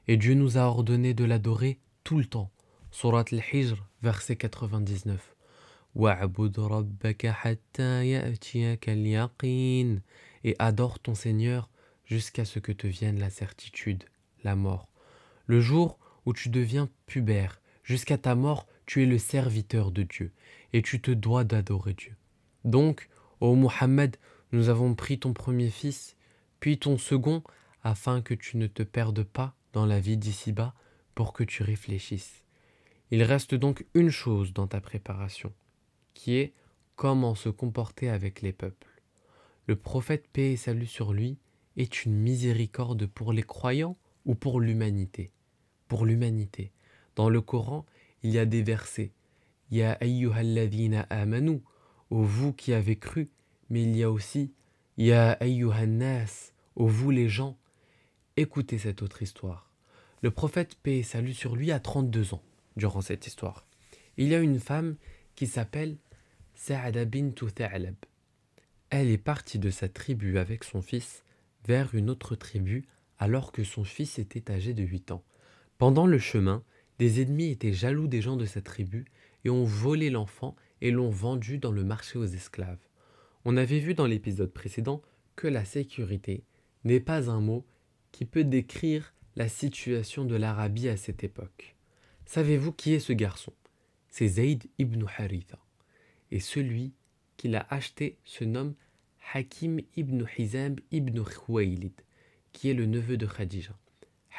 Et Dieu nous a ordonné de l'adorer tout le temps. Surat al-Hijr, verset 99. Et adore ton Seigneur jusqu'à ce que te vienne la certitude, la mort. Le jour où tu deviens pubère, jusqu'à ta mort, tu es le serviteur de Dieu, et tu te dois d'adorer Dieu. Donc, ô Muhammad, nous avons pris ton premier fils, puis ton second, afin que tu ne te perdes pas dans la vie d'ici-bas pour que tu réfléchisses. Il reste donc une chose dans ta préparation, qui est comment se comporter avec les peuples. Le prophète paix et salut sur lui est une miséricorde pour les croyants ou pour l'humanité? Pour l'humanité. Dans le Coran, il y a des versets. Ya ayyuhalladhina amanu, ô vous qui avez cru, mais il y a aussi Ya ayyuhannas, ô vous les gens. Écoutez cette autre histoire. Le prophète paix et salut sur lui a 32 ans durant cette histoire. Il y a une femme qui s'appelle Sa'ada bint Tha'lab. Elle est partie de sa tribu avec son fils vers une autre tribu alors que son fils était âgé de 8 ans. Pendant le chemin, des ennemis étaient jaloux des gens de sa tribu et ont volé l'enfant et l'ont vendu dans le marché aux esclaves. On avait vu dans l'épisode précédent que la sécurité n'est pas un mot qui peut décrire la situation de l'Arabie à cette époque. Savez-vous qui est ce garçon? C'est Zayd ibn Haritha. Et celui qui l'a acheté se nomme Hakim ibn Hizam ibn Khwaylid, qui est le neveu de Khadija.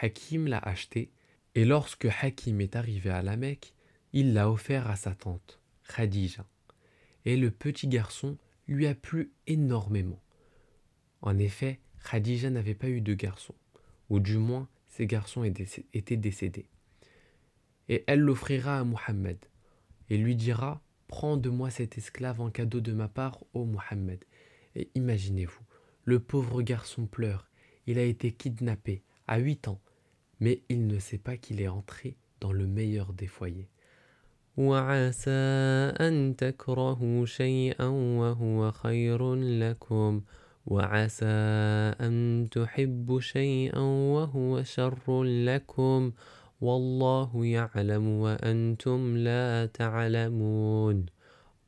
Hakim l'a acheté, et lorsque Hakim est arrivé à la Mecque, il l'a offert à sa tante, Khadija. Et le petit garçon lui a plu énormément. En effet, Khadija n'avait pas eu de garçon, ou du moins ses garçons étaient décédés. Et elle l'offrira à Muhammad, et lui dira Prends de moi cet esclave en cadeau de ma part, ô Muhammad. Et imaginez-vous, le pauvre garçon pleure, il a été kidnappé à huit ans, mais il ne sait pas qu'il est entré dans le meilleur des foyers.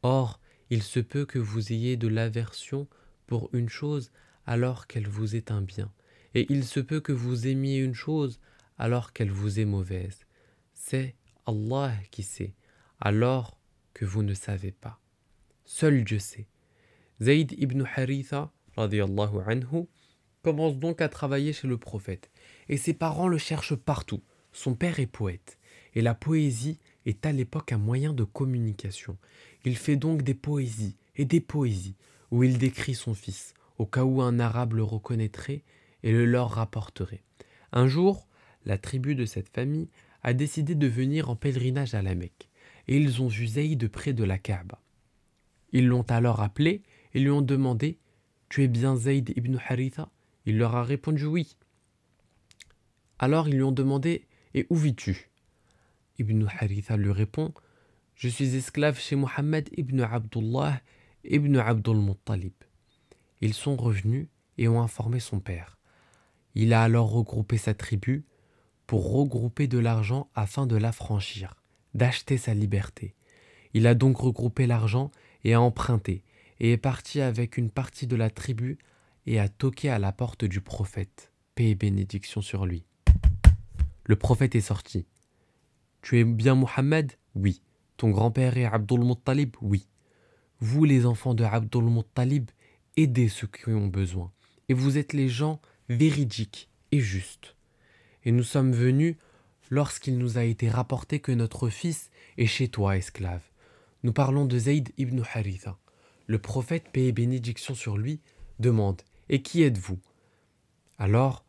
Or, il se peut que vous ayez de l'aversion pour une chose alors qu'elle vous est un bien, et il se peut que vous aimiez une chose alors qu'elle vous est mauvaise. C'est Allah qui sait, alors que vous ne savez pas. Seul Dieu sait. Zayd ibn Haritha anhu, commence donc à travailler chez le prophète, et ses parents le cherchent partout. Son père est poète, et la poésie est à l'époque un moyen de communication. Il fait donc des poésies et des poésies, où il décrit son fils, au cas où un arabe le reconnaîtrait et le leur rapporterait. Un jour, la tribu de cette famille a décidé de venir en pèlerinage à la Mecque, et ils ont vu Zayd près de la Kaaba. Ils l'ont alors appelé et lui ont demandé Tu es bien Zayd ibn Haritha? Il leur a répondu oui. Alors ils lui ont demandé Et où vis-tu? Ibn Haritha lui répond Je suis esclave chez Mohammed ibn Abdullah ibn Abdul Muttalib. Ils sont revenus et ont informé son père. Il a alors regroupé sa tribu pour regrouper de l'argent afin de l'affranchir, d'acheter sa liberté. Il a donc regroupé l'argent et a emprunté, et est parti avec une partie de la tribu et a toqué à la porte du prophète, paix et bénédiction sur lui. Le prophète est sorti. Tu es bien Mohammed? Oui. Ton grand-père est Abdul Muttalib? Oui. Vous, les enfants de Abdul Muttalib, aidez ceux qui ont besoin. Et vous êtes les gens véridiques et justes. Et nous sommes venus lorsqu'il nous a été rapporté que notre fils est chez toi, esclave. Nous parlons de Zayd ibn Haritha. Le prophète, paix bénédiction sur lui, demande Et qui êtes-vous? Alors,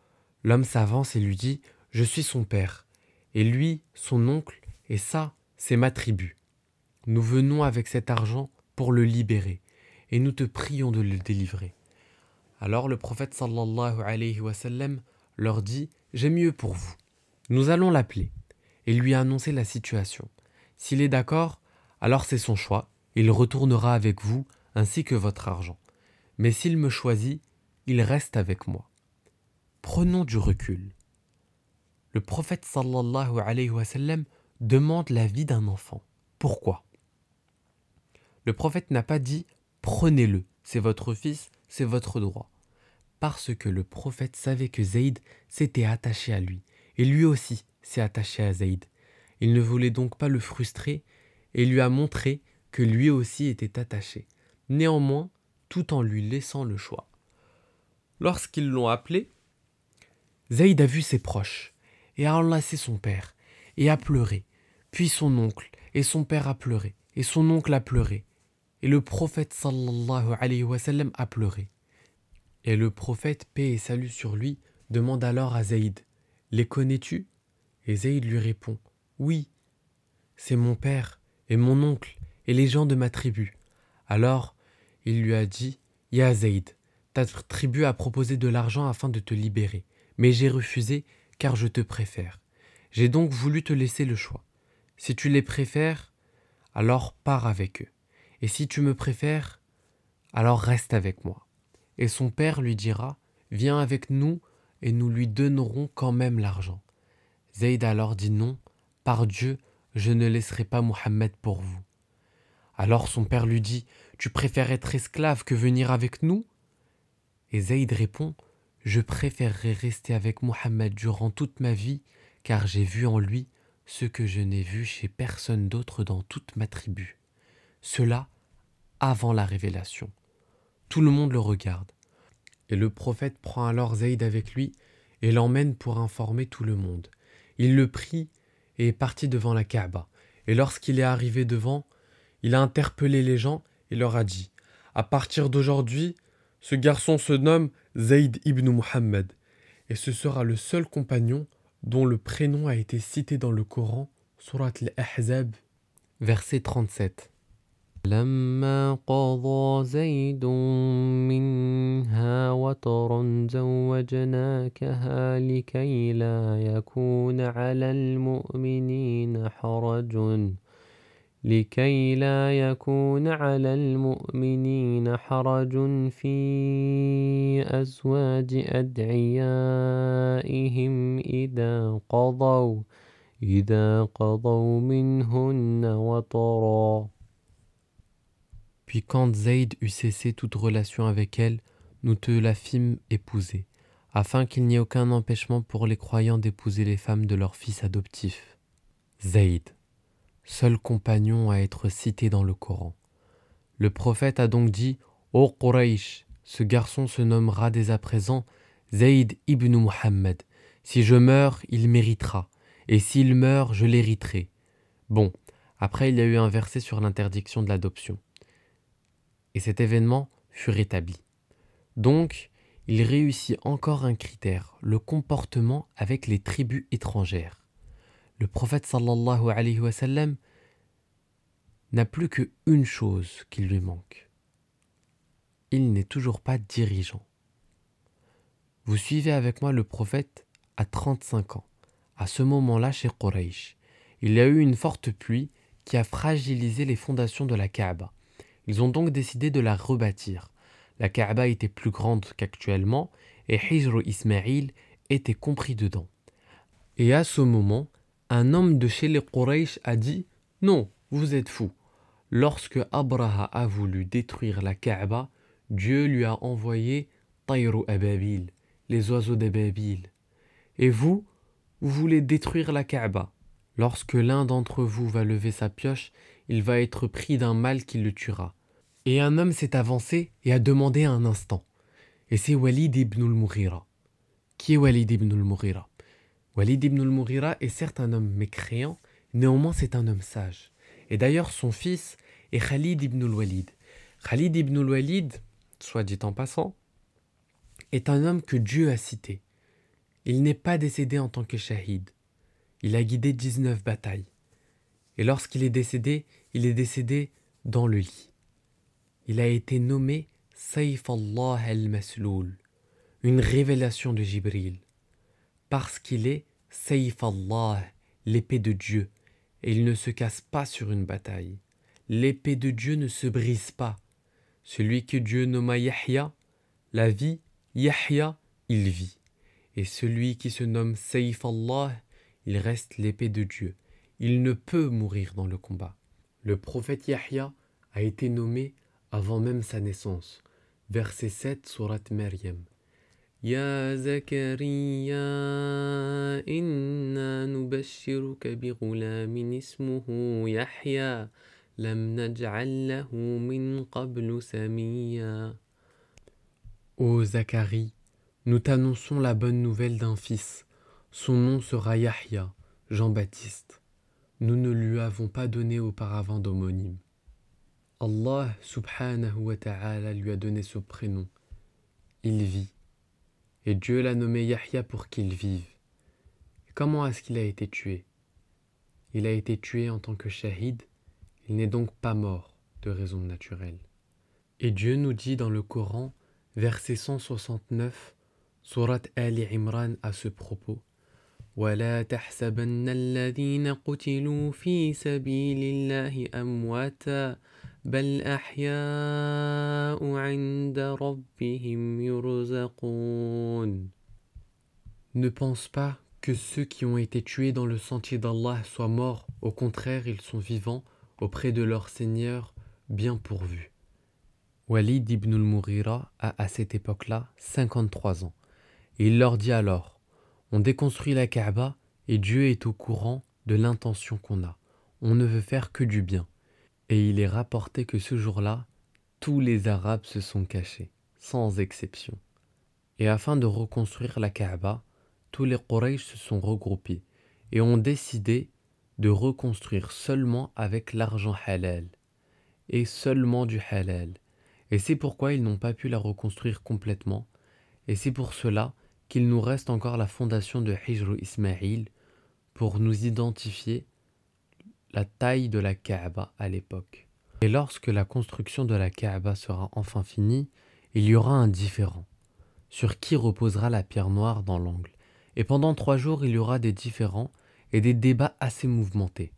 l'homme s'avance et lui dit je suis son père, et lui, son oncle, et ça, c'est ma tribu. Nous venons avec cet argent pour le libérer, et nous te prions de le délivrer. Alors le prophète leur dit J'ai mieux pour vous. Nous allons l'appeler et lui annoncer la situation. S'il est d'accord, alors c'est son choix, il retournera avec vous ainsi que votre argent. Mais s'il me choisit, il reste avec moi. Prenons du recul le prophète sallallahu alayhi wa sallam demande la vie d'un enfant. Pourquoi? Le prophète n'a pas dit prenez-le, c'est votre fils, c'est votre droit. Parce que le prophète savait que Zayd s'était attaché à lui, et lui aussi s'est attaché à Zayd. Il ne voulait donc pas le frustrer et lui a montré que lui aussi était attaché, néanmoins tout en lui laissant le choix. Lorsqu'ils l'ont appelé, Zayd a vu ses proches, et a enlacé son père, et a pleuré, puis son oncle, et son père a pleuré, et son oncle a pleuré, et le prophète sallallahu alayhi wa a pleuré. Et le prophète, paix et salut sur lui, demande alors à Zaïd Les connais-tu? Et Zaïd lui répond Oui, c'est mon père et mon oncle et les gens de ma tribu. Alors il lui a dit Ya Zayd, ta tribu a proposé de l'argent afin de te libérer, mais j'ai refusé car je te préfère. J'ai donc voulu te laisser le choix. Si tu les préfères, alors pars avec eux. Et si tu me préfères, alors reste avec moi. Et son père lui dira Viens avec nous et nous lui donnerons quand même l'argent. Zayd alors dit non, par Dieu, je ne laisserai pas Mohammed pour vous. Alors son père lui dit Tu préfères être esclave que venir avec nous? Et Zayd répond Je préférerais rester avec Mohammed durant toute ma vie, car j'ai vu en lui ce que je n'ai vu chez personne d'autre dans toute ma tribu. Cela avant la révélation. Tout le monde le regarde. Et le prophète prend alors Zayd avec lui et l'emmène pour informer tout le monde. Il le prie et est parti devant la Kaaba. Et lorsqu'il est arrivé devant, il a interpellé les gens et leur a dit À partir d'aujourd'hui, ce garçon se nomme Zayd ibn Muhammad, et ce sera le seul compagnon dont le prénom a été cité dans le Coran, Surat al-Ahzab, verset 37. لما قضى زيد منها وطرا زوجناكها لكي لا يكون على المؤمنين حرج. لكي لا يكون على المؤمنين حرج في أزواج أدعيائهم إذا قضوا إذا قضوا منهن وطرا. Puis quand Zayd eut cessé toute relation avec elle, nous te la fîmes épouser, afin qu'il n'y ait aucun empêchement pour les croyants d'épouser les femmes de leurs fils adoptifs. Zayd, seul compagnon à être cité dans le Coran. Le prophète a donc dit Ô Quraysh, ce garçon se nommera dès à présent Zayd ibn Muhammad. Si je meurs, il méritera, et s'il meurt, je l'hériterai. Bon, après il y a eu un verset sur l'interdiction de l'adoption et cet événement fut rétabli. Donc, il réussit encore un critère, le comportement avec les tribus étrangères. Le prophète sallallahu alayhi wa n'a plus qu'une chose qui lui manque. Il n'est toujours pas dirigeant. Vous suivez avec moi le prophète à 35 ans. À ce moment-là, chez Quraysh, il y a eu une forte pluie qui a fragilisé les fondations de la Kaaba. Ils ont donc décidé de la rebâtir. La Kaaba était plus grande qu'actuellement et Hijr Ismail était compris dedans. Et à ce moment, un homme de chez les Quraysh a dit Non, vous êtes fou. Lorsque Abraha a voulu détruire la Kaaba, Dieu lui a envoyé Tayru Ababil, les oiseaux d'Ababil. Et vous, vous voulez détruire la Kaaba. Lorsque l'un d'entre vous va lever sa pioche, il va être pris d'un mal qui le tuera. Et un homme s'est avancé et a demandé un instant. Et c'est Walid ibn al-Mughira. Qui est Walid ibn al-Mughira? Walid ibn al-Mughira est certes un homme mécréant, néanmoins c'est un homme sage. Et d'ailleurs son fils est Khalid ibn al-Walid. Khalid ibn al-Walid, soit dit en passant, est un homme que Dieu a cité. Il n'est pas décédé en tant que shahid. Il a guidé 19 batailles. Et lorsqu'il est décédé, il est décédé dans le lit il a été nommé Saif Allah al-Masloul, une révélation de Jibril, parce qu'il est Saif Allah, l'épée de Dieu, et il ne se casse pas sur une bataille. L'épée de Dieu ne se brise pas. Celui que Dieu nomma Yahya, la vie, Yahya, il vit. Et celui qui se nomme Saif Allah, il reste l'épée de Dieu. Il ne peut mourir dans le combat. Le prophète Yahya a été nommé avant même sa naissance. Verset 7, Surat Maryam. Ya Zakaria, inna nubashiruka bi ghulamin ismuhu Yahya, lam min qablu. Ô Zacharie, nous t'annonçons la bonne nouvelle d'un fils. Son nom sera Yahya, Jean-Baptiste. Nous ne lui avons pas donné auparavant d'homonyme. Allah subhanahu wa ta'ala lui a donné ce prénom. Il vit. Et Dieu l'a nommé Yahya pour qu'il vive. comment est-ce qu'il a été tué Il a été tué en tant que shahid, il n'est donc pas mort de raison naturelle. Et Dieu nous dit dans le Coran, verset 169, surat Ali Imran à ce propos, ولا تحسبن الذين قتلوا في سبيل الله أمواتا بل أحياء عند ربهم يرزقون Ne pense pas que ceux qui ont été tués dans le sentier d'Allah soient morts, au contraire ils sont vivants auprès de leur Seigneur bien pourvus. Walid ibn al-Mughira a à cette époque-là 53 ans. Et il leur dit alors On déconstruit la Kaaba et Dieu est au courant de l'intention qu'on a. On ne veut faire que du bien. Et il est rapporté que ce jour-là, tous les Arabes se sont cachés, sans exception. Et afin de reconstruire la Kaaba, tous les Quraysh se sont regroupés et ont décidé de reconstruire seulement avec l'argent halal et seulement du halal. Et c'est pourquoi ils n'ont pas pu la reconstruire complètement. Et c'est pour cela qu'il nous reste encore la fondation de Hijr Ismail pour nous identifier la taille de la Kaaba à l'époque. Et lorsque la construction de la Kaaba sera enfin finie, il y aura un différent sur qui reposera la pierre noire dans l'angle. Et pendant trois jours, il y aura des différends et des débats assez mouvementés.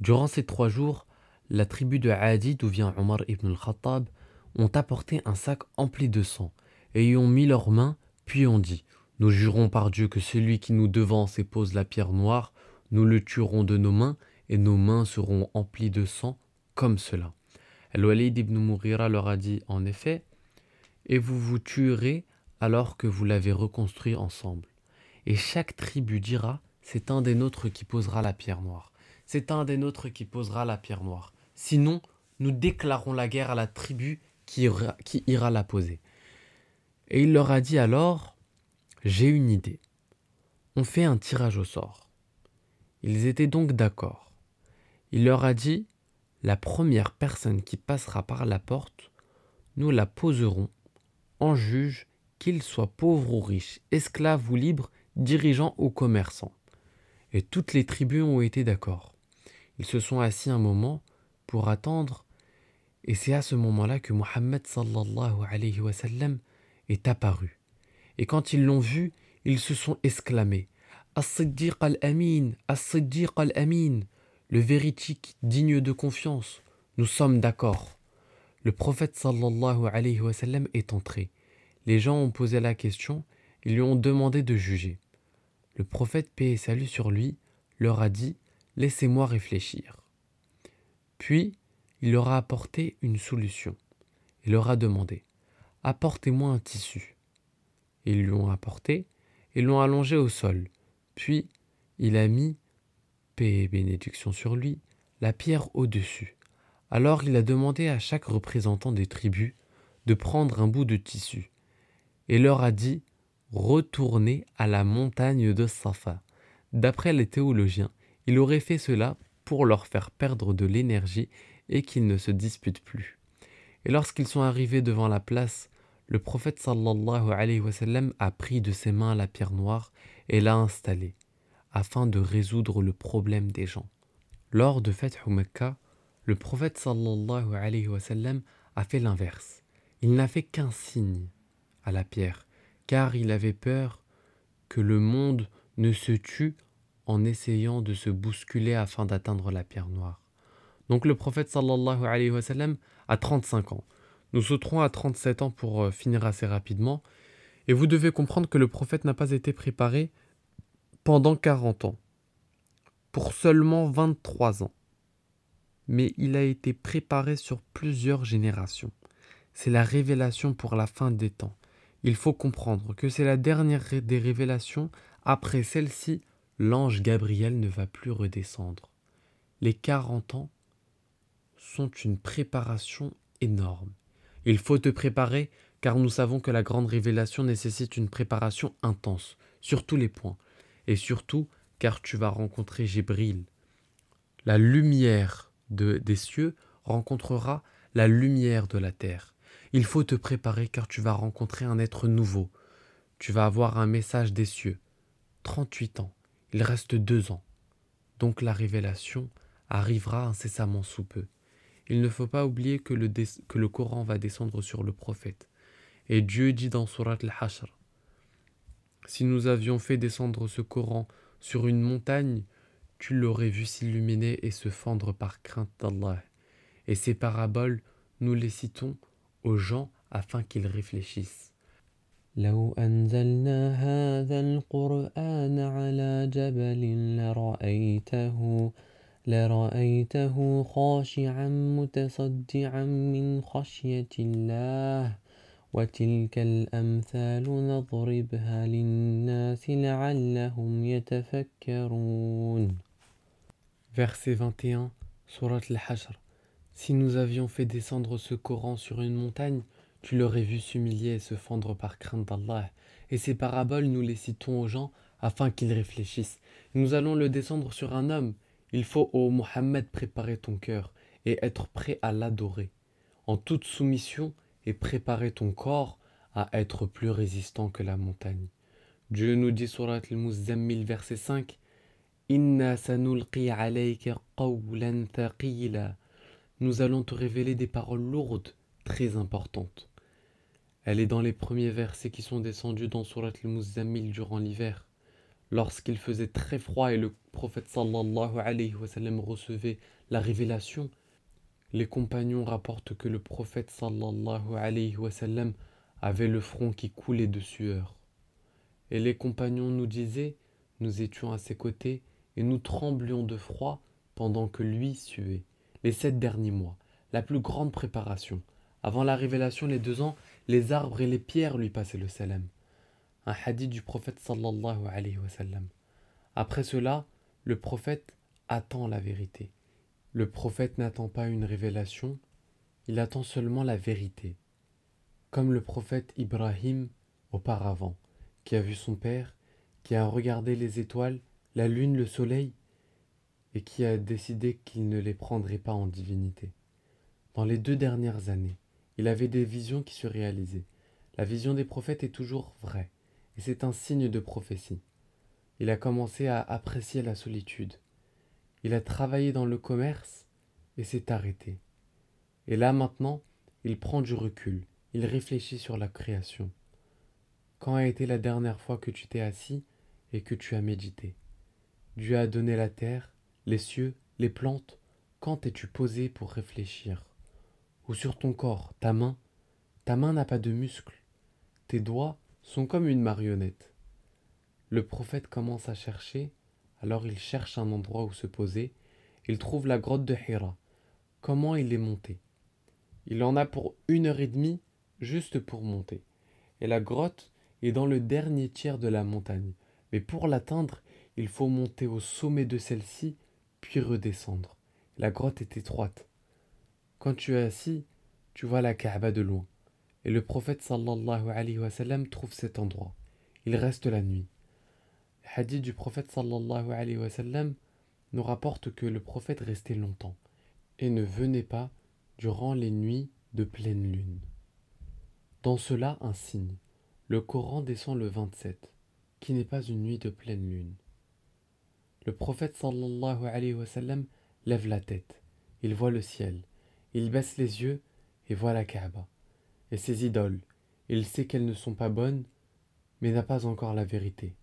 Durant ces trois jours, la tribu de Adi, d'où vient Omar ibn al-Khattab, ont apporté un sac empli de sang et y ont mis leurs mains, puis ont dit Nous jurons par Dieu que celui qui nous devance et pose la pierre noire, nous le tuerons de nos mains et nos mains seront emplies de sang comme cela. Al-Walid ibn Mourira leur a dit en effet Et vous vous tuerez alors que vous l'avez reconstruit ensemble. Et chaque tribu dira C'est un des nôtres qui posera la pierre noire. C'est un des nôtres qui posera la pierre noire. Sinon, nous déclarons la guerre à la tribu qui ira, qui ira la poser. Et il leur a dit alors J'ai une idée. On fait un tirage au sort. Ils étaient donc d'accord. Il leur a dit La première personne qui passera par la porte, nous la poserons en juge, qu'il soit pauvre ou riche, esclave ou libre, dirigeant ou commerçant. Et toutes les tribus ont été d'accord. Ils se sont assis un moment pour attendre, et c'est à ce moment-là que Mohammed est apparu. Et quand ils l'ont vu, ils se sont exclamés As-Siddiq al-Amin, As-Siddiq al-Amin, le véridique digne de confiance. Nous sommes d'accord. Le prophète sallallahu alayhi wa sallam est entré. Les gens ont posé la question, ils lui ont demandé de juger. Le prophète, paix salut sur lui, leur a dit Laissez-moi réfléchir. Puis, il leur a apporté une solution. Il leur a demandé Apportez-moi un tissu. Ils lui ont apporté et l'ont allongé au sol. Puis, il a mis, paix et bénédiction sur lui, la pierre au-dessus. Alors il a demandé à chaque représentant des tribus de prendre un bout de tissu et leur a dit Retournez à la montagne de Safa. D'après les théologiens, il aurait fait cela pour leur faire perdre de l'énergie et qu'ils ne se disputent plus. Et lorsqu'ils sont arrivés devant la place, le prophète sallallahu alayhi wa sallam a pris de ses mains la pierre noire et l'a installée, afin de résoudre le problème des gens. Lors de Fath Mecca, le prophète sallallahu a fait l'inverse. Il n'a fait qu'un signe à la pierre, car il avait peur que le monde ne se tue en essayant de se bousculer afin d'atteindre la pierre noire. Donc le prophète sallallahu alayhi a 35 ans. Nous sauterons à 37 ans pour euh, finir assez rapidement. Et vous devez comprendre que le prophète n'a pas été préparé pendant 40 ans, pour seulement 23 ans. Mais il a été préparé sur plusieurs générations. C'est la révélation pour la fin des temps. Il faut comprendre que c'est la dernière des révélations. Après celle-ci, l'ange Gabriel ne va plus redescendre. Les 40 ans sont une préparation énorme. Il faut te préparer car nous savons que la grande révélation nécessite une préparation intense sur tous les points. Et surtout car tu vas rencontrer Jibril. La lumière de, des cieux rencontrera la lumière de la terre. Il faut te préparer car tu vas rencontrer un être nouveau. Tu vas avoir un message des cieux. 38 ans. Il reste deux ans. Donc la révélation arrivera incessamment sous peu. Il ne faut pas oublier que le, que le Coran va descendre sur le prophète. Et Dieu dit dans Surat al-Hashr Si nous avions fait descendre ce Coran sur une montagne, tu l'aurais vu s'illuminer et se fendre par crainte d'Allah. Et ces paraboles, nous les citons aux gens afin qu'ils réfléchissent. لو أنزلنا هذا القرآن على جبل لرأيته لرأيته خاشعا متصدعا من خشية الله وتلك الأمثال نضربها للناس لعلهم يتفكرون Verset 21, Surat al-Hashr. Si nous avions fait descendre ce Coran sur une montagne, tu l'aurais vu s'humilier et se fendre par crainte d'Allah. Et ces paraboles, nous les citons aux gens afin qu'ils réfléchissent. Nous allons le descendre sur un homme. Il faut, ô Mohammed, préparer ton cœur et être prêt à l'adorer, en toute soumission, et préparer ton corps à être plus résistant que la montagne. Dieu nous dit sur al-Muzammil verset 5 Inna sanulqi alayka qawlan thaqila nous allons te révéler des paroles lourdes, très importantes. Elle est dans les premiers versets qui sont descendus dans Surat al-Muzammil durant l'hiver. Lorsqu'il faisait très froid et le prophète sallallahu alayhi wa sallam recevait la révélation, les compagnons rapportent que le prophète sallallahu alayhi wa sallam avait le front qui coulait de sueur. Et les compagnons nous disaient, nous étions à ses côtés et nous tremblions de froid pendant que lui suait les sept derniers mois, la plus grande préparation. Avant la révélation, les deux ans, les arbres et les pierres lui passaient le salam. Un hadith du prophète sallallahu alayhi wa sallam. Après cela, le prophète attend la vérité. Le prophète n'attend pas une révélation, il attend seulement la vérité. Comme le prophète Ibrahim auparavant, qui a vu son père, qui a regardé les étoiles, la lune, le soleil, et qui a décidé qu'il ne les prendrait pas en divinité. Dans les deux dernières années, il avait des visions qui se réalisaient. La vision des prophètes est toujours vraie, et c'est un signe de prophétie. Il a commencé à apprécier la solitude. Il a travaillé dans le commerce et s'est arrêté. Et là maintenant, il prend du recul, il réfléchit sur la création. Quand a été la dernière fois que tu t'es assis et que tu as médité? Dieu a donné la terre, les cieux, les plantes, quand t'es-tu posé pour réfléchir? Ou sur ton corps, ta main? Ta main n'a pas de muscles. Tes doigts sont comme une marionnette. Le prophète commence à chercher, alors il cherche un endroit où se poser. Il trouve la grotte de Hira. Comment il est monté? Il en a pour une heure et demie juste pour monter. Et la grotte est dans le dernier tiers de la montagne. Mais pour l'atteindre, il faut monter au sommet de celle-ci puis redescendre. La grotte est étroite. Quand tu es assis, tu vois la Kaaba de loin. Et le prophète sallallahu alayhi wa sallam trouve cet endroit. Il reste la nuit. Hadith du prophète nous rapporte que le prophète restait longtemps et ne venait pas durant les nuits de pleine lune. Dans cela, un signe. Le Coran descend le 27, qui n'est pas une nuit de pleine lune. Le prophète sallallahu lève la tête. Il voit le ciel. Il baisse les yeux et voit la Kaaba. Et ses idoles. Il sait qu'elles ne sont pas bonnes, mais n'a pas encore la vérité.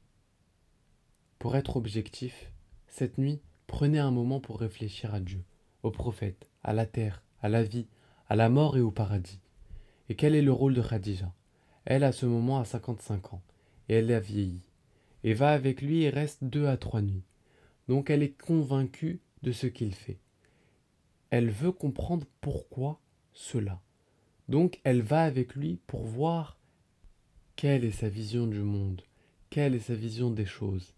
Pour être objectif, cette nuit, prenez un moment pour réfléchir à Dieu, au prophète, à la terre, à la vie, à la mort et au paradis. Et quel est le rôle de Khadija? Elle, à ce moment, a 55 ans, et elle a vieilli, et va avec lui et reste deux à trois nuits. Donc elle est convaincue de ce qu'il fait. Elle veut comprendre pourquoi cela. Donc elle va avec lui pour voir quelle est sa vision du monde, quelle est sa vision des choses.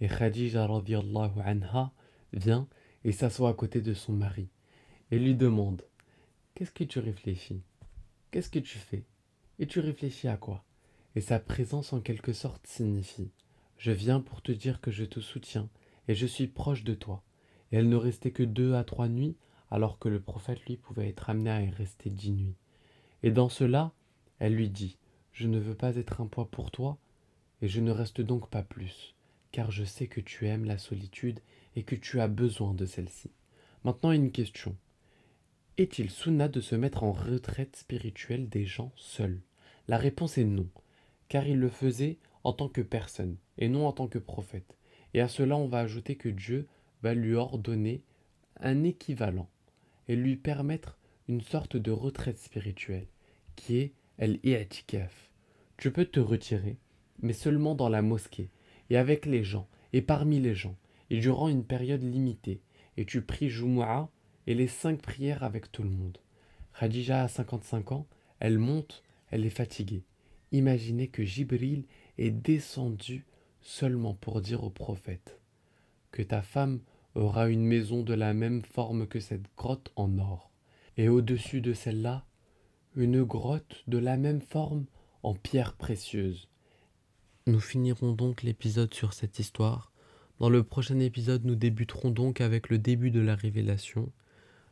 Et Khadija anha vient et s'assoit à côté de son mari et lui demande Qu'est-ce que tu réfléchis? Qu'est-ce que tu fais? Et tu réfléchis à quoi? Et sa présence en quelque sorte signifie Je viens pour te dire que je te soutiens et je suis proche de toi. Et elle ne restait que deux à trois nuits, alors que le prophète, lui, pouvait être amené à y rester dix nuits. Et dans cela, elle lui dit, Je ne veux pas être un poids pour toi, et je ne reste donc pas plus, car je sais que tu aimes la solitude et que tu as besoin de celle-ci. Maintenant, une question. Est-il sunna de se mettre en retraite spirituelle des gens seuls? La réponse est non, car il le faisait en tant que personne et non en tant que prophète. Et à cela, on va ajouter que Dieu va lui ordonner un équivalent et lui permettre une sorte de retraite spirituelle qui est el-i'tikaf. Tu peux te retirer, mais seulement dans la mosquée et avec les gens et parmi les gens et durant une période limitée et tu pries Jumu'ah et les cinq prières avec tout le monde. Khadija a 55 ans, elle monte, elle est fatiguée. Imaginez que Jibril est descendu seulement pour dire au prophète que ta femme aura une maison de la même forme que cette grotte en or, et au-dessus de celle-là, une grotte de la même forme en pierre précieuse. Nous finirons donc l'épisode sur cette histoire. Dans le prochain épisode, nous débuterons donc avec le début de la révélation,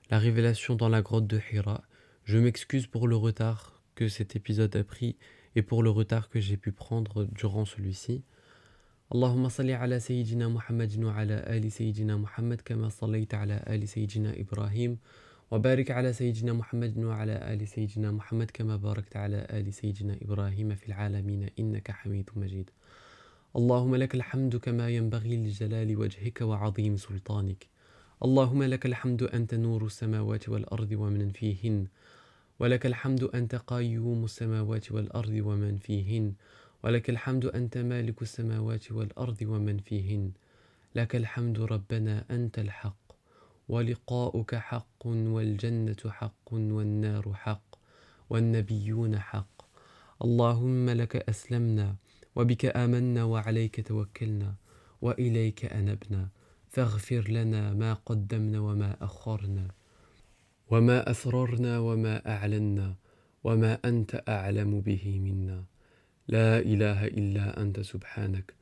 la révélation dans la grotte de Hira. Je m'excuse pour le retard que cet épisode a pris et pour le retard que j'ai pu prendre durant celui-ci. اللهم صل على سيدنا محمد وعلى آل سيدنا محمد كما صليت على آل سيدنا إبراهيم وبارك على سيدنا محمد وعلى آل سيدنا محمد كما باركت على آل سيدنا إبراهيم في العالمين إنك حميد مجيد. اللهم لك الحمد كما ينبغي لجلال وجهك وعظيم سلطانك. اللهم لك الحمد أنت نور السماوات والأرض ومن فيهن. ولك الحمد أنت قيوم السماوات والأرض ومن فيهن. ولك الحمد أنت مالك السماوات والأرض ومن فيهن. لك الحمد ربنا أنت الحق. ولقاؤك حق والجنة حق والنار حق والنبيون حق. اللهم لك أسلمنا وبك آمنا وعليك توكلنا وإليك أنبنا. فاغفر لنا ما قدمنا وما أخرنا وما أسررنا وما أعلنا وما أنت أعلم به منا. لا إله إلا أنت سبحانك.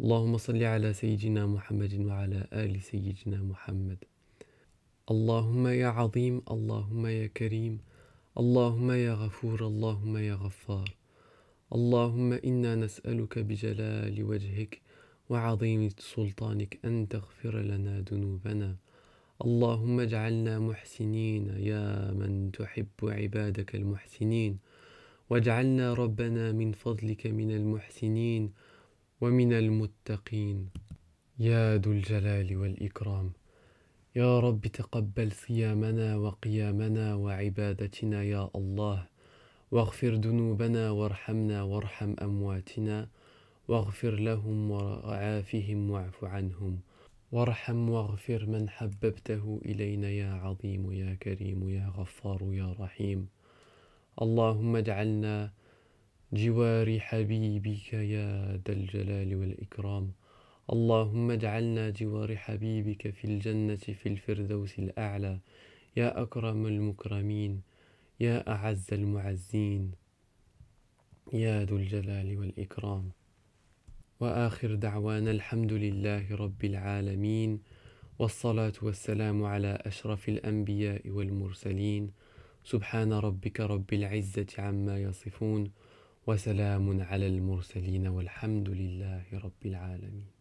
اللهم صل على سيدنا محمد وعلى آل سيدنا محمد. اللهم يا عظيم اللهم يا كريم اللهم يا غفور اللهم يا غفار. اللهم إنا نسألك بجلال وجهك وعظيم سلطانك أن تغفر لنا ذنوبنا. اللهم اجعلنا محسنين يا من تحب عبادك المحسنين. واجعلنا ربنا من فضلك من المحسنين ومن المتقين. يا ذو الجلال والإكرام. يا رب تقبل صيامنا وقيامنا وعبادتنا يا الله. واغفر ذنوبنا وارحمنا وارحم أمواتنا. واغفر لهم وعافهم واعف عنهم. وارحم واغفر من حببته إلينا يا عظيم يا كريم يا غفار يا رحيم. اللهم اجعلنا جوار حبيبك يا ذا الجلال والإكرام. اللهم اجعلنا جوار حبيبك في الجنة في الفردوس الأعلى. يا أكرم المكرمين يا أعز المعزين يا ذو الجلال والإكرام. وآخر دعوانا الحمد لله رب العالمين والصلاة والسلام على أشرف الأنبياء والمرسلين. سبحان ربك رب العزة عما يصفون وسلام على المرسلين والحمد لله رب العالمين.